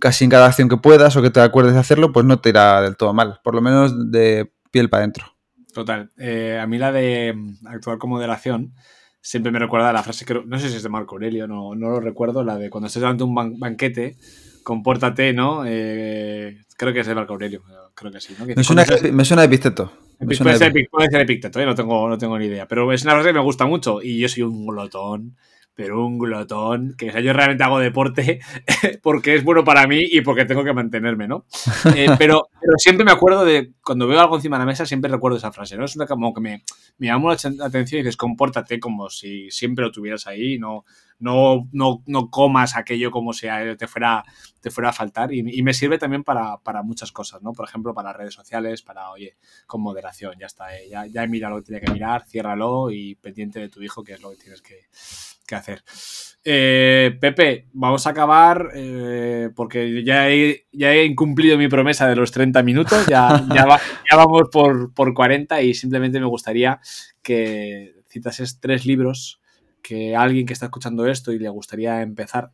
casi en cada acción que puedas o que te acuerdes de hacerlo, pues no te irá del todo mal. Por lo menos de piel para adentro. Total. Eh, a mí la de actuar con moderación siempre me recuerda a la frase que no sé si es de Marco Aurelio, no, no lo recuerdo, la de cuando estés delante de un ban- banquete, compórtate, ¿no? Eh, creo que es de Marco Aurelio, creo que sí, ¿no? Que Me suena, estés- me suena de Epicteto. Me suena Puede de ser, puede ser Epicteto, ¿eh? no, tengo, no tengo ni idea. Pero es una frase que me gusta mucho. Y yo soy un glotón, pero un glotón. Que o sea, yo realmente hago deporte *laughs* porque es bueno para mí y porque tengo que mantenerme, ¿no? *laughs* Eh, pero, pero siempre me acuerdo de. Cuando veo algo encima de la mesa, siempre recuerdo esa frase, ¿no? Es una como que me, me llamó la atención y dices, compórtate como si siempre lo tuvieras ahí, no, no, no, no comas aquello como si a- te fuera, te fuera a faltar. Y, y me sirve también para, para muchas cosas, ¿no? Por ejemplo, para redes sociales, para, oye, con moderación, ya está, eh, ya, ya he mirado lo que tenía que mirar, ciérralo y pendiente de tu hijo, que es lo que tienes que, que hacer. Eh, Pepe, vamos a acabar eh, porque ya he, ya he incumplido mi promesa de los 30 minutos, ya, ya, va- ya vamos por, por 40 y simplemente me gustaría que citases tres libros que alguien que está escuchando esto y le gustaría empezar.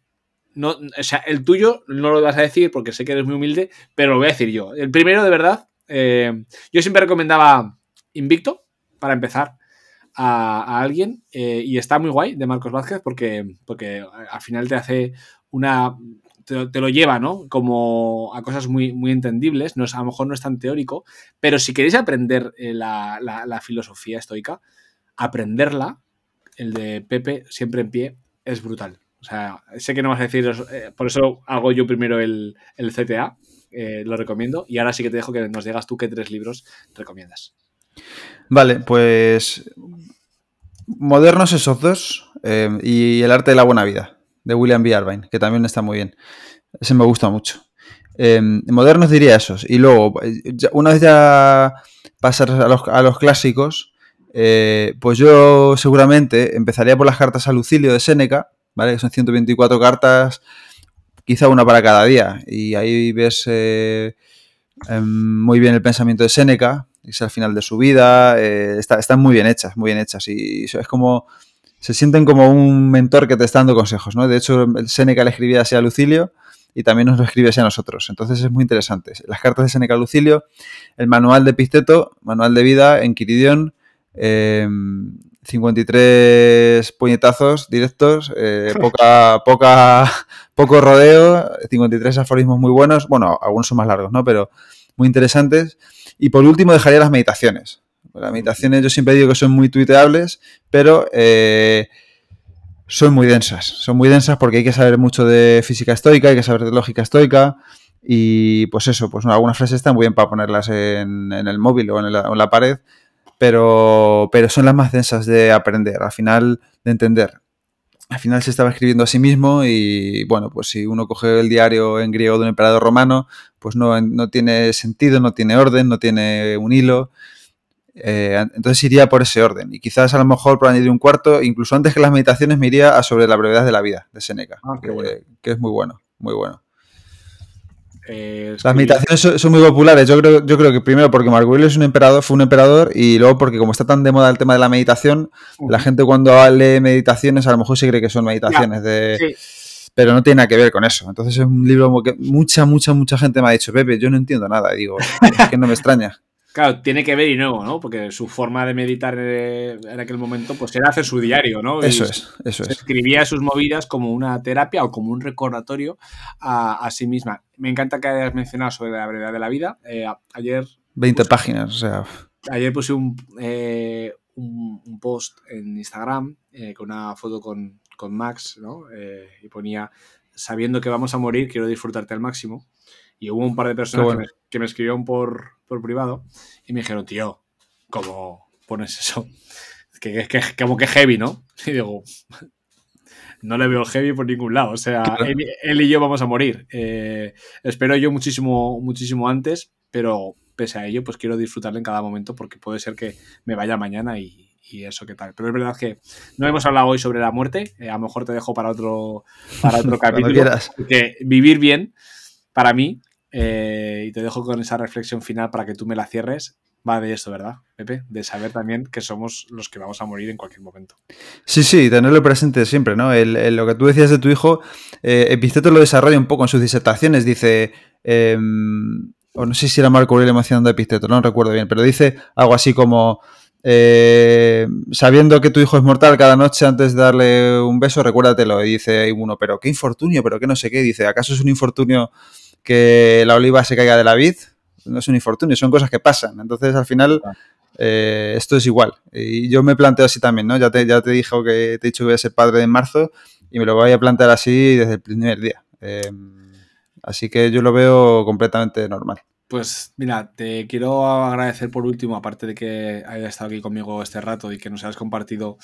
No, o sea, el tuyo no lo vas a decir porque sé que eres muy humilde, pero lo voy a decir yo. El primero, de verdad, eh, yo siempre recomendaba Invicto para empezar a, alguien eh, y está muy guay de Marcos Vázquez porque, porque al final te hace una... Te, te lo lleva, ¿no? Como a cosas muy, muy entendibles, no es, a lo mejor no es tan teórico, pero si queréis aprender eh, la, la- filosofía estoica, aprenderla, el de Pepe, siempre en pie, es brutal. O sea, sé que no vas a decir, eh, por eso hago yo primero el, el CTA, lo recomiendo, y ahora sí que te dejo que nos digas tú qué tres libros recomiendas. Vale, pues. Modernos esos dos. eh, y El arte de la buena vida, de William B. Irvine, que también está muy bien. Ese me gusta mucho. Eh, modernos diría esos. Y luego, eh, una vez ya pasar a los, a los clásicos, pues yo seguramente empezaría por las cartas a Lucilio de Séneca, ¿vale? Que son 124 cartas, quizá una para cada día. Y ahí ves em, muy bien el pensamiento de Séneca, es al final de su vida, eh, está- están muy bien hechas, muy bien hechas. Y es como, se sienten como un mentor que te está dando consejos, ¿no? De hecho, el Séneca le escribía así a Lucilio y también nos lo escribe así a nosotros. Entonces es muy interesante. Las cartas de Séneca a Lucilio, el manual de Epicteto, manual de vida en Quiridión, eh, 53 puñetazos directos, eh, *laughs* poca, poca, poco rodeo, 53 aforismos muy buenos, bueno, algunos son más largos, ¿no? Pero muy interesantes. Y por último dejaría las meditaciones. Las meditaciones yo siempre digo que son muy tuiteables, pero eh, son muy densas. Son muy densas porque hay que saber mucho de física estoica, hay que saber de lógica estoica. Y pues eso, pues algunas frases están muy bien para ponerlas en, el móvil o en o en la pared, pero, pero son las más densas de aprender, al final de entender. Al final se estaba escribiendo a sí mismo y bueno, pues si uno coge el diario en griego de un emperador romano, pues no, no tiene sentido, no tiene orden, no tiene un hilo. Eh, entonces iría por ese orden. Y quizás a lo mejor por añadir un cuarto, incluso antes que las meditaciones, me iría a sobre la brevedad de la vida de Seneca, Ah, qué que, bueno. que es muy bueno, muy bueno. Eh, Las meditaciones son, son muy populares. Yo creo, yo creo que primero porque Marco Aurelio es un emperador, fue un emperador, y luego porque como está tan de moda el tema de la meditación, la gente cuando lee meditaciones a lo mejor se cree que son meditaciones de. sí. Pero no tiene nada que ver con eso. Entonces es un libro que mucha, mucha, mucha gente me ha dicho, Pepe, yo no entiendo nada. Y digo, es que no me extraña. Claro, tiene que ver y no, ¿no? Porque su forma de meditar eh, en aquel momento pues era hacer su diario, ¿no? Y Eso es, eso es. escribía sus movidas como una terapia o como un recordatorio a, a sí misma. Me encanta que hayas mencionado sobre la brevedad de la vida. Eh, ayer, 20 páginas, o sea. ayer puse un, eh, un, un post en Instagram eh, con una foto con, con Max, ¿no? Y ponía, sabiendo que vamos a morir, quiero disfrutarte al máximo. Y hubo un par de personas bueno. que, me, que me escribieron por, por privado y me dijeron, tío, ¿cómo pones eso? Que, que, que- como que heavy, ¿no? *laughs* Y digo, no le veo el heavy por ningún lado. O sea, Claro. él, él y yo vamos a morir. Eh, espero yo muchísimo, muchísimo antes, pero pese a ello, pues quiero disfrutarle en cada momento porque puede ser que me vaya mañana y, y eso que tal. Pero es verdad que no hemos hablado hoy sobre la muerte. eh, a lo mejor te dejo para otro, para otro *laughs* capítulo. Porque vivir bien, para mí, eh, y te dejo con esa reflexión final para que tú me la cierres, va de esto, ¿verdad, Pepe? De saber también que somos los que vamos a morir en cualquier momento. Sí, sí, tenerlo presente siempre, ¿no? El- lo que tú decías de tu hijo, eh, Episteto lo desarrolla un poco en sus disertaciones, dice, em, o no sé si era Marco Aurelio mencionando a Episteto, no recuerdo bien, pero dice algo así como, eh, sabiendo que tu hijo es mortal cada noche antes de darle un beso, recuérdatelo. Y dice uno, pero qué infortunio, pero qué no sé qué. Dice, ¿acaso es un infortunio que la oliva se caiga de la vid? No es un infortunio, son cosas que pasan. Entonces, al final, eh, esto es igual. Y yo me planteo así también, ¿no? Ya te, ya te dijo que te he dicho que voy a ser padre en marzo y me lo voy a plantear así desde el primer día. Eh, así que yo lo veo completamente normal. Pues mira, te quiero agradecer por último, aparte de que hayas estado aquí conmigo este rato y que nos hayas compartido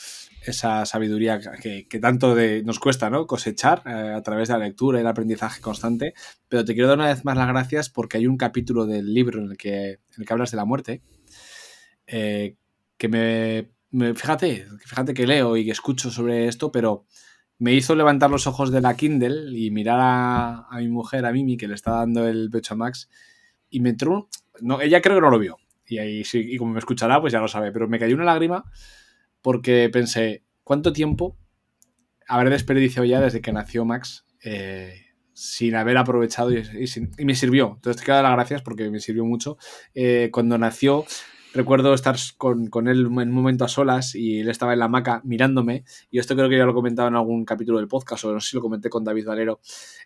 esa sabiduría que, tanto de- nos cuesta ¿no? cosechar eh, a través de la lectura y el aprendizaje constante. Pero te quiero dar una vez más las gracias porque hay un capítulo del libro en el que, hablas de la muerte eh, que me, me- Fíjate, fíjate que leo y que escucho sobre esto, pero me hizo levantar los ojos de la Kindle y mirar a, a mi mujer, a Mimi, que le está dando el pecho a Max y me entró. un- No, ella creo que no lo vio. Y ahí sí, y como me escuchará, pues ya lo sabe. Pero me cayó una lágrima porque pensé, ¿cuánto tiempo habré desperdiciado ya desde que nació Max eh, sin haber aprovechado y, y me sirvió? Entonces te quiero dar las gracias porque me sirvió mucho. Eh, cuando nació, recuerdo estar con, con él en un momento a solas y él estaba en la hamaca mirándome. Y esto creo que ya lo he comentado en algún capítulo del podcast, o no sé si lo comenté con David Valero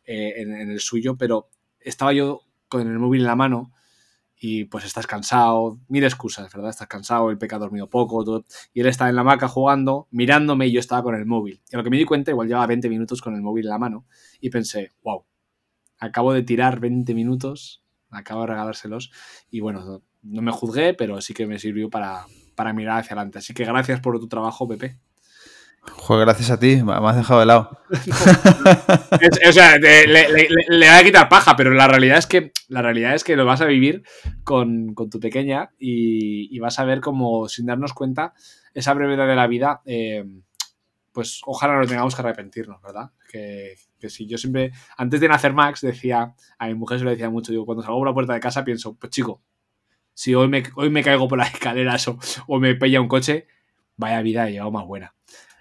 eh, en, en el suyo, pero estaba yo con el móvil en la mano y pues estás cansado, mil excusas, ¿verdad? Estás cansado, el peca ha dormido poco, todo. y él estaba en la hamaca jugando, mirándome y yo estaba con el móvil. Y a lo que me di cuenta, igual llevaba 20 minutos con el móvil en la mano y pensé, wow, acabo de tirar 20 minutos, acabo de regalárselos y bueno, no, me juzgué, pero sí que me sirvió para, para mirar hacia adelante. Así que gracias por tu trabajo, Pepe. Joder, gracias a ti, me has dejado de lado. *laughs* O sea, le, va a quitar paja, pero la realidad es que la realidad es que lo vas a vivir con, con tu pequeña y, vas a ver como sin darnos cuenta esa brevedad de la vida, eh, pues ojalá no tengamos que arrepentirnos, ¿verdad? Que, que si yo siempre, antes de nacer Max, decía, a mi mujer se lo decía mucho, digo, cuando salgo por la puerta de casa pienso, pues chico, si hoy me, hoy me caigo por las *laughs* escaleras o, o me pilla un coche, vaya vida he llevado más buena.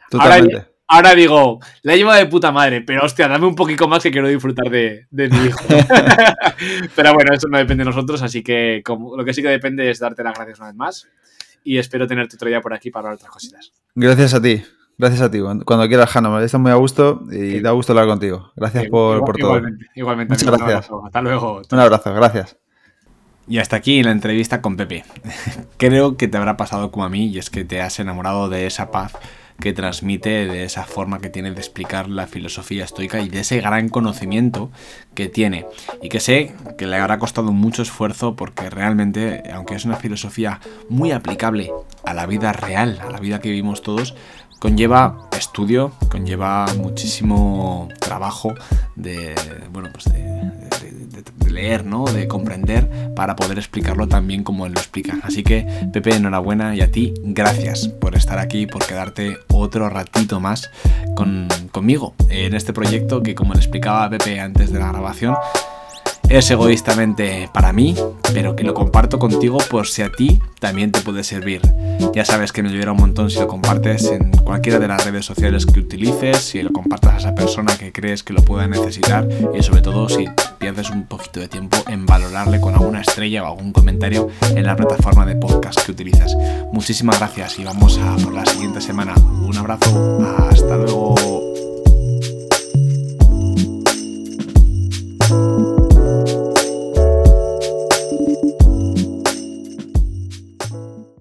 Totalmente. Ahora digo, la llevo de puta madre, pero hostia, dame un poquito más que quiero disfrutar de, de mi hijo. *laughs* pero bueno, eso no depende de nosotros, así que como, lo que sí que depende es darte las gracias una vez más. Y espero tenerte otro día por aquí para hablar otras cositas. Gracias a ti. Gracias a ti. Cuando, quieras, Jano. Me está muy a gusto y da gusto hablar contigo. Gracias por, Igual- por todo. igualmente, igualmente, Muchas un gracias. abrazo. Hasta luego. Un abrazo, gracias. Y hasta aquí la entrevista con Pepe. *laughs* Creo que te habrá pasado como a mí y es que te has enamorado de esa paz que transmite, de esa forma que tiene de explicar la filosofía estoica y de ese gran conocimiento que tiene. Y que sé que le habrá costado mucho esfuerzo porque realmente, aunque es una filosofía muy aplicable a la vida real, a la vida que vivimos todos, conlleva estudio, conlleva muchísimo trabajo de, bueno, pues de, de- leer, ¿no? De comprender para poder explicarlo tan bien como él lo explica. Así que, Pepe, enhorabuena y a ti, gracias por estar aquí, por quedarte otro ratito más con, conmigo en este proyecto que, como le explicaba Pepe antes de la grabación, es egoístamente para mí, pero que lo comparto contigo por si a ti también te puede servir. Ya sabes que me ayudará un montón si lo compartes en cualquiera de las redes sociales que utilices, si lo compartas a esa persona que crees que lo pueda necesitar y sobre todo si pierdes un poquito de tiempo en valorarle con alguna estrella o algún comentario en la plataforma de podcast que utilizas. Muchísimas gracias y vamos a por la siguiente semana. Un abrazo.